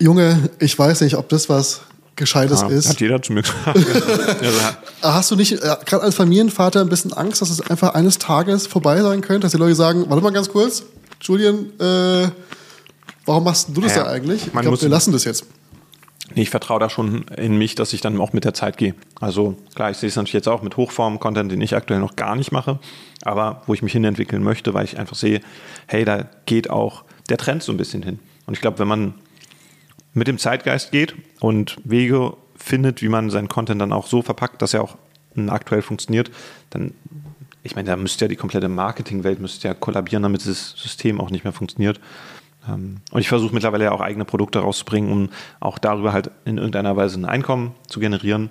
Junge, ich weiß nicht, ob das was Gescheites ja, ist. Hat jeder zu mir gesagt. Hast du nicht, äh, gerade als Familienvater, ein bisschen Angst, dass es einfach eines Tages vorbei sein könnte, dass die Leute sagen, warte mal ganz kurz, Julian, äh, warum machst du das ja, da eigentlich? Ich glaube, wir lassen das jetzt. Nee, ich vertraue da schon in mich, dass ich dann auch mit der Zeit gehe. Also klar, ich sehe es natürlich jetzt auch mit Hochform-Content, den ich aktuell noch gar nicht mache, aber wo ich mich hinentwickeln möchte, weil ich einfach sehe, hey, da geht auch der Trend so ein bisschen hin. Und ich glaube, wenn man mit dem Zeitgeist geht und Wege findet, wie man seinen Content dann auch so verpackt, dass er auch aktuell funktioniert, dann, ich meine, da müsste ja die komplette Marketingwelt müsste ja kollabieren, damit dieses System auch nicht mehr funktioniert. Ähm, und ich versuche mittlerweile ja auch eigene Produkte rauszubringen, um auch darüber halt in irgendeiner Weise ein Einkommen zu generieren.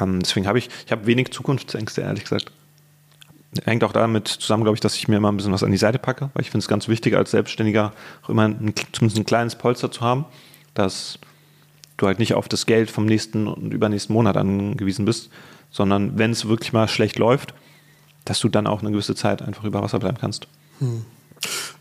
Ähm, deswegen habe ich, ich habe wenig Zukunftsängste, ehrlich gesagt. Hängt auch damit zusammen, glaube ich, dass ich mir immer ein bisschen was an die Seite packe, weil ich finde es ganz wichtig, als Selbstständiger auch immer ein, zumindest ein kleines Polster zu haben dass du halt nicht auf das Geld vom nächsten und übernächsten Monat angewiesen bist, sondern wenn es wirklich mal schlecht läuft, dass du dann auch eine gewisse Zeit einfach über Wasser bleiben kannst. Hm.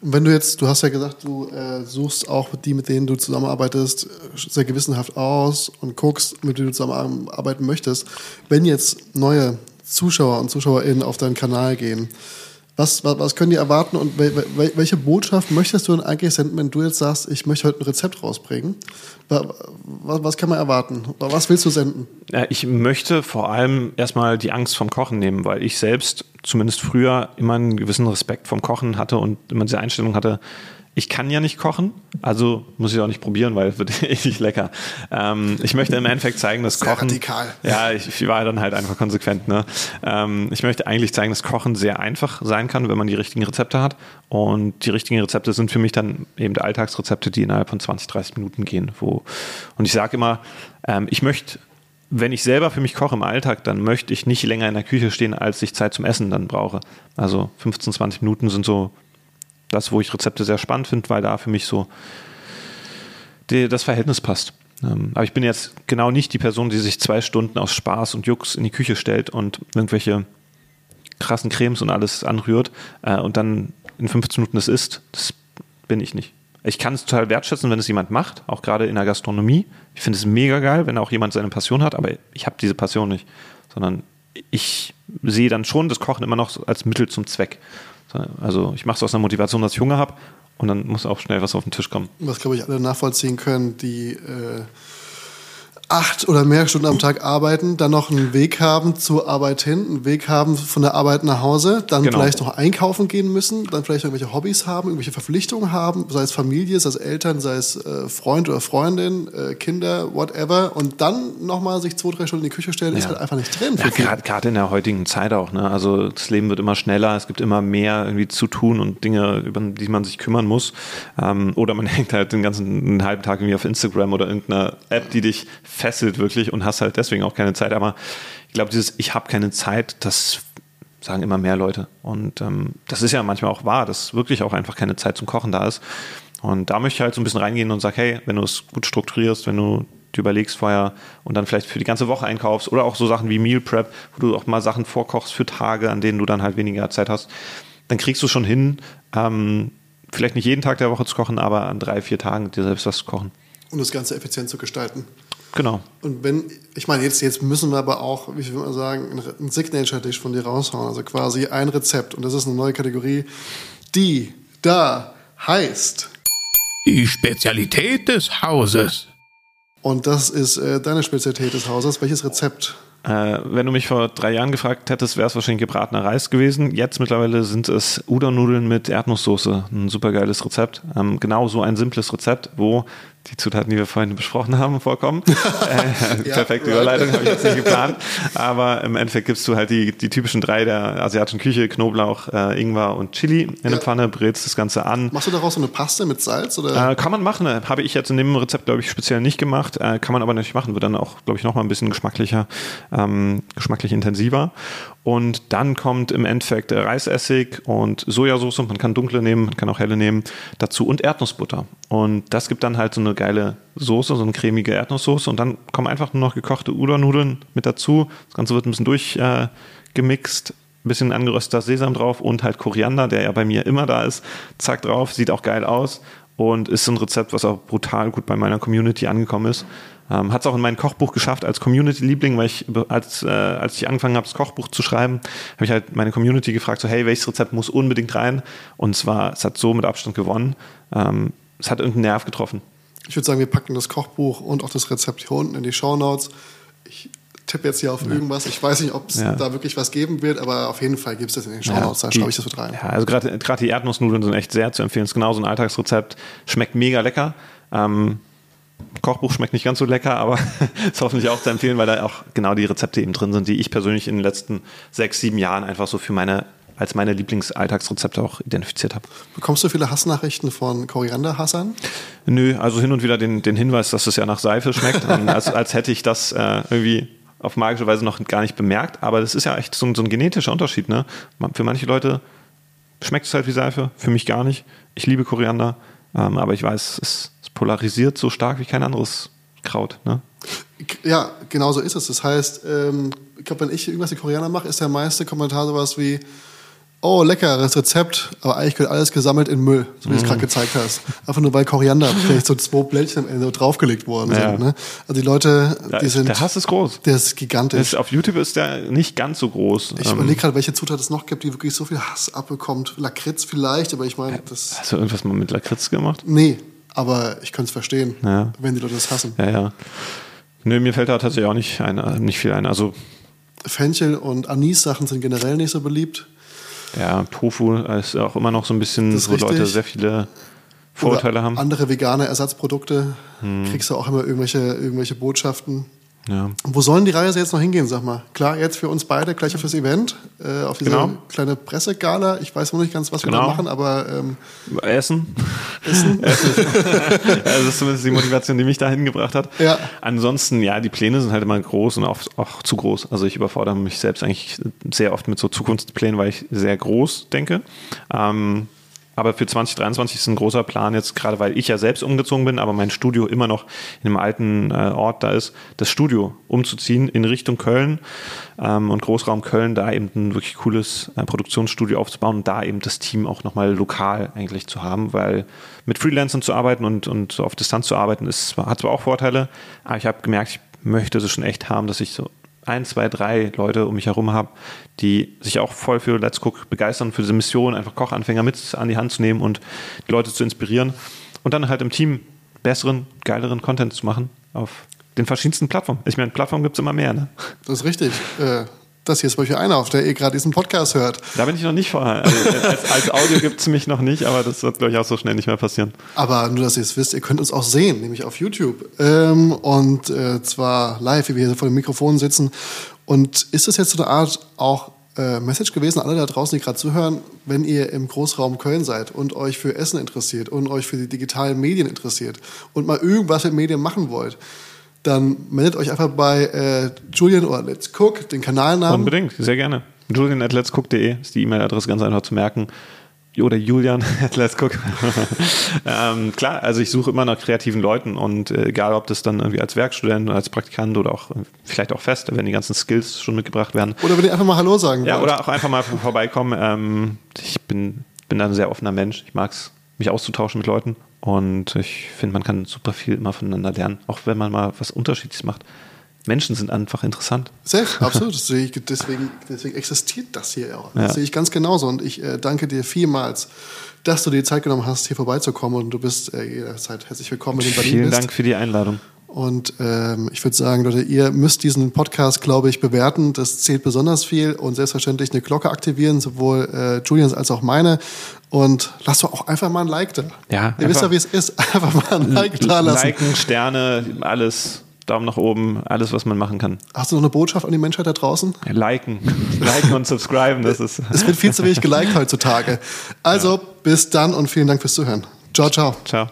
Und wenn du jetzt, du hast ja gesagt, du äh, suchst auch die, mit denen du zusammenarbeitest, sehr gewissenhaft aus und guckst, mit denen du zusammenarbeiten möchtest. Wenn jetzt neue Zuschauer und Zuschauerinnen auf deinen Kanal gehen, was, was, was können die erwarten und welche Botschaft möchtest du denn eigentlich senden, wenn du jetzt sagst, ich möchte heute ein Rezept rausbringen? Was, was kann man erwarten? Was willst du senden? Ich möchte vor allem erstmal die Angst vom Kochen nehmen, weil ich selbst zumindest früher immer einen gewissen Respekt vom Kochen hatte und immer diese Einstellung hatte, ich kann ja nicht kochen, also muss ich auch nicht probieren, weil es wird eh nicht lecker. Ähm, ich möchte im Endeffekt zeigen, dass sehr Kochen. Radikal. Ja, ich, ich, war dann halt einfach konsequent. Ne? Ähm, ich möchte eigentlich zeigen, dass Kochen sehr einfach sein kann, wenn man die richtigen Rezepte hat. Und die richtigen Rezepte sind für mich dann eben die Alltagsrezepte, die innerhalb von 20, 30 Minuten gehen. Wo, und ich sage immer, ähm, ich möchte wenn ich selber für mich koche im Alltag, dann möchte ich nicht länger in der Küche stehen, als ich Zeit zum Essen dann brauche. Also 15, 20 Minuten sind so das, wo ich Rezepte sehr spannend finde, weil da für mich so die, das Verhältnis passt. Ähm, aber ich bin jetzt genau nicht die Person, die sich zwei Stunden aus Spaß und Jux in die Küche stellt und irgendwelche krassen Cremes und alles anrührt äh, und dann in 15 Minuten das isst. Das bin ich nicht. Ich kann es total wertschätzen, wenn es jemand macht, auch gerade in der Gastronomie. Ich finde es mega geil, wenn auch jemand seine Passion hat, aber ich habe diese Passion nicht, sondern ich sehe dann schon das Kochen immer noch als Mittel zum Zweck. Also ich mache es aus einer Motivation, dass ich Hunger habe und dann muss auch schnell was auf den Tisch kommen. Was, glaube ich, alle nachvollziehen können, die äh, acht oder mehr Stunden am Tag arbeiten, dann noch einen Weg haben zur Arbeit hin, einen Weg haben von der Arbeit nach Hause, dann genau. vielleicht noch einkaufen gehen müssen, dann vielleicht irgendwelche Hobbys haben, irgendwelche Verpflichtungen haben, sei es Familie, sei es Eltern, sei es äh, Freund oder Freundin, äh, Kinder, whatever, und dann nochmal sich zwei, drei Stunden in die Küche stellen, ja. ist halt einfach nicht drin. Ja, Gerade in der heutigen Zeit auch. Ne? Also das Leben wird immer schneller, es gibt immer mehr irgendwie zu tun und Dinge, über die man sich kümmern muss. Ähm, oder man hängt halt den ganzen einen halben Tag irgendwie auf Instagram oder irgendeiner App, die dich fesselt wirklich und hast halt deswegen auch keine Zeit. Aber ich glaube, dieses Ich habe keine Zeit, das sagen immer mehr Leute. Und ähm, das ist ja manchmal auch wahr, dass wirklich auch einfach keine Zeit zum Kochen da ist. Und da möchte ich halt so ein bisschen reingehen und sage, hey, wenn du es gut strukturierst, wenn du du überlegst vorher und dann vielleicht für die ganze Woche einkaufst oder auch so Sachen wie Meal Prep, wo du auch mal Sachen vorkochst für Tage, an denen du dann halt weniger Zeit hast, dann kriegst du schon hin, ähm, vielleicht nicht jeden Tag der Woche zu kochen, aber an drei, vier Tagen dir selbst was zu kochen. Und das Ganze effizient zu gestalten. Genau. Und wenn, ich meine, jetzt, jetzt müssen wir aber auch, wie würde man sagen, ein Signature-Dish von dir raushauen. Also quasi ein Rezept. Und das ist eine neue Kategorie, die da heißt. Die Spezialität des Hauses. Und das ist äh, deine Spezialität des Hauses. Welches Rezept? Äh, wenn du mich vor drei Jahren gefragt hättest, wäre es wahrscheinlich gebratener Reis gewesen. Jetzt mittlerweile sind es Udon-Nudeln mit Erdnusssoße. Ein super geiles Rezept. Ähm, genau so ein simples Rezept, wo die Zutaten, die wir vorhin besprochen haben, vorkommen. äh, Ja, perfekte right. Überleitung, habe ich jetzt nicht geplant. Aber im Endeffekt gibst du halt die, die typischen drei der asiatischen Küche, Knoblauch, äh, Ingwer und Chili in eine Ja. Pfanne, brätst das Ganze an. Machst du daraus so eine Paste mit Salz? Oder? Äh, kann man machen, habe ich jetzt in dem Rezept, glaube ich, speziell nicht gemacht. Äh, kann man aber natürlich machen, wird dann auch, glaube ich, nochmal ein bisschen geschmacklicher, ähm, geschmacklich intensiver. Und dann kommt im Endeffekt Reisessig und Sojasauce. Man kann dunkle nehmen, man kann auch helle nehmen dazu und Erdnussbutter. Und das gibt dann halt so eine geile Soße, so eine cremige Erdnusssoße. Und dann kommen einfach nur noch gekochte Udon-Nudeln mit dazu. Das Ganze wird ein bisschen durchgemixt. Äh, bisschen angerösteter Sesam drauf und halt Koriander, der ja bei mir immer da ist. Zack drauf, sieht auch geil aus und ist ein Rezept, was auch brutal gut bei meiner Community angekommen ist. Ähm, Hat es auch in mein Kochbuch geschafft als Community-Liebling, weil ich, als, äh, als ich angefangen habe, das Kochbuch zu schreiben, habe ich halt meine Community gefragt, so hey, welches Rezept muss unbedingt rein? Und zwar, es hat so mit Abstand gewonnen. Ähm, es hat irgendeinen Nerv getroffen. Ich würde sagen, wir packen das Kochbuch und auch das Rezept hier unten in die Shownotes. Ich tippe jetzt hier auf irgendwas. Ich weiß nicht, ob es Ja. da wirklich was geben wird, aber auf jeden Fall gibt es das in den Shownotes. da die- schreibe ich das mit rein. Ja, also gerade gerade die Erdnussnudeln sind echt sehr zu empfehlen. Es ist genau so ein Alltagsrezept. Schmeckt mega lecker. Ähm, Kochbuch schmeckt nicht ganz so lecker, aber ist hoffentlich auch zu empfehlen, weil da auch genau die Rezepte eben drin sind, die ich persönlich in den letzten sechs, sieben Jahren einfach so für meine als meine Lieblingsalltagsrezepte auch identifiziert habe. Bekommst du viele Hassnachrichten von Korianderhassern? Nö, also hin und wieder den, den Hinweis, dass es ja nach Seife schmeckt, als, als hätte ich das äh, irgendwie auf magische Weise noch gar nicht bemerkt. Aber das ist ja echt so, ein- so ein genetischer Unterschied. Ne? Für manche Leute schmeckt es halt wie Seife, für mich gar nicht. Ich liebe Koriander, ähm, aber ich weiß, es, es polarisiert so stark wie kein anderes Kraut. Ne? Ja, genau so ist es. Das heißt, ähm, ich glaube, wenn ich irgendwas mit Koriander mache, ist der meiste Kommentar sowas wie, oh, leckeres Rezept, aber eigentlich gehört alles gesammelt in Müll, so wie du es Mhm. gerade gezeigt hast. Einfach nur weil Koriander vielleicht so zwei Blättchen am Ende draufgelegt worden Ja. sind. Ne? Also die Leute, Da die sind, der Hass ist groß. der ist gigantisch. Ist, auf YouTube ist der nicht ganz so groß. ich Ähm, überlege gerade, welche Zutat es noch gibt, die wirklich so viel Hass abbekommt. Lakritz vielleicht, aber ich meine, das, hast du irgendwas mal mit Lakritz gemacht? nee, aber ich könnte es verstehen, Ja. wenn die Leute das hassen. Ja, ja. Nö, mir fällt da tatsächlich auch nicht, ein, äh, nicht viel ein. Also Fenchel und Anis-Sachen sind generell nicht so beliebt. Ja, Tofu ist auch immer noch so ein bisschen, wo Leute richtig. sehr viele Vorurteile Oder haben. Hm. Andere vegane Ersatzprodukte kriegst du auch immer irgendwelche, irgendwelche Botschaften. Ja. Wo sollen die Reise jetzt noch hingehen, sag mal? Klar, jetzt für uns beide gleich auf das Event, äh, auf diese Genau. kleine Pressegala. Ich weiß noch nicht ganz, was wir Genau. da machen, aber ähm, Essen. Essen. das ist zumindest die Motivation, die mich dahin gebracht hat. Ja. Ansonsten, ja, die Pläne sind halt immer groß und oft auch zu groß. Also ich überfordere mich selbst eigentlich sehr oft mit so Zukunftsplänen, weil ich sehr groß denke. Ähm, aber für 2023 ist ein großer Plan jetzt, gerade weil ich ja selbst umgezogen bin, aber mein Studio immer noch in einem alten äh, Ort da ist, das Studio umzuziehen in Richtung Köln ähm, und Großraum Köln, da eben ein wirklich cooles äh, Produktionsstudio aufzubauen und da eben das Team auch nochmal lokal eigentlich zu haben, weil mit Freelancern zu arbeiten und, und auf Distanz zu arbeiten, ist, hat zwar auch Vorteile, aber ich habe gemerkt, ich möchte das schon echt haben, dass ich so ein, zwei, drei Leute um mich herum habe, die sich auch voll für Let's Cook begeistern, für diese Mission, einfach Kochanfänger mit an die Hand zu nehmen und die Leute zu inspirieren und dann halt im Team besseren, geileren Content zu machen auf den verschiedensten Plattformen. Ich meine, Plattformen gibt es immer mehr, ne? das ist richtig. Äh, das hier ist zum Beispiel einer, auf der ihr gerade diesen Podcast hört. Da bin ich noch nicht vorher. Also, als, als Audio gibt es mich noch nicht, aber das wird, glaube ich, auch so schnell nicht mehr passieren. Aber nur, dass ihr es wisst, ihr könnt uns auch sehen, nämlich auf YouTube. Ähm, und äh, zwar live, wie wir hier vor dem Mikrofon sitzen. Und ist das jetzt so eine Art auch äh, Message gewesen, alle da draußen, die gerade zuhören, wenn ihr im Großraum Köln seid und euch für Essen interessiert und euch für die digitalen Medien interessiert und mal irgendwas mit Medien machen wollt, dann meldet euch einfach bei äh, Julian oder Let's Cook, den Kanalnamen. Unbedingt, sehr gerne. Julian at letscook.de ist die E-Mail-Adresse ganz einfach zu merken. oder Julian, let's guck. ähm, klar, also ich suche immer nach kreativen Leuten und äh, egal, ob das dann irgendwie als Werkstudent, als Praktikant oder auch äh, vielleicht auch fest, wenn die ganzen Skills schon mitgebracht werden. Oder wenn ihr einfach mal Hallo sagen Ja, wollt. oder auch einfach mal vorbeikommen. Ähm, ich bin, bin ein sehr offener Mensch. Ich mag es, mich auszutauschen mit Leuten. Und ich finde, man kann super viel immer voneinander lernen, auch wenn man mal was Unterschiedliches macht. Menschen sind einfach interessant. Safe, absolut. Deswegen, deswegen existiert das hier auch. Das Ja. sehe ich ganz genauso. Und ich äh, danke dir vielmals, dass du dir die Zeit genommen hast, hier vorbeizukommen. Und du bist äh, jederzeit herzlich willkommen, wenn du in Berlin Vielen bist. Dank für die Einladung. Und ähm, ich würde sagen, Leute, ihr müsst diesen Podcast, glaube ich, bewerten. Das zählt besonders viel. Und selbstverständlich eine Glocke aktivieren, sowohl äh, Julians als auch meine. Und lasst doch auch einfach mal ein Like da. Ja, Ihr wisst ja, wie es ist. Einfach mal ein Like da lassen. Liken, Sterne, alles. Daumen nach oben, alles, was man machen kann. Hast du noch eine Botschaft an die Menschheit da draußen? Ja, liken. liken und subscriben, das ist. Es wird viel zu wenig geliked heutzutage. Also, bis dann und vielen Dank fürs Zuhören. Ciao, ciao. Ciao.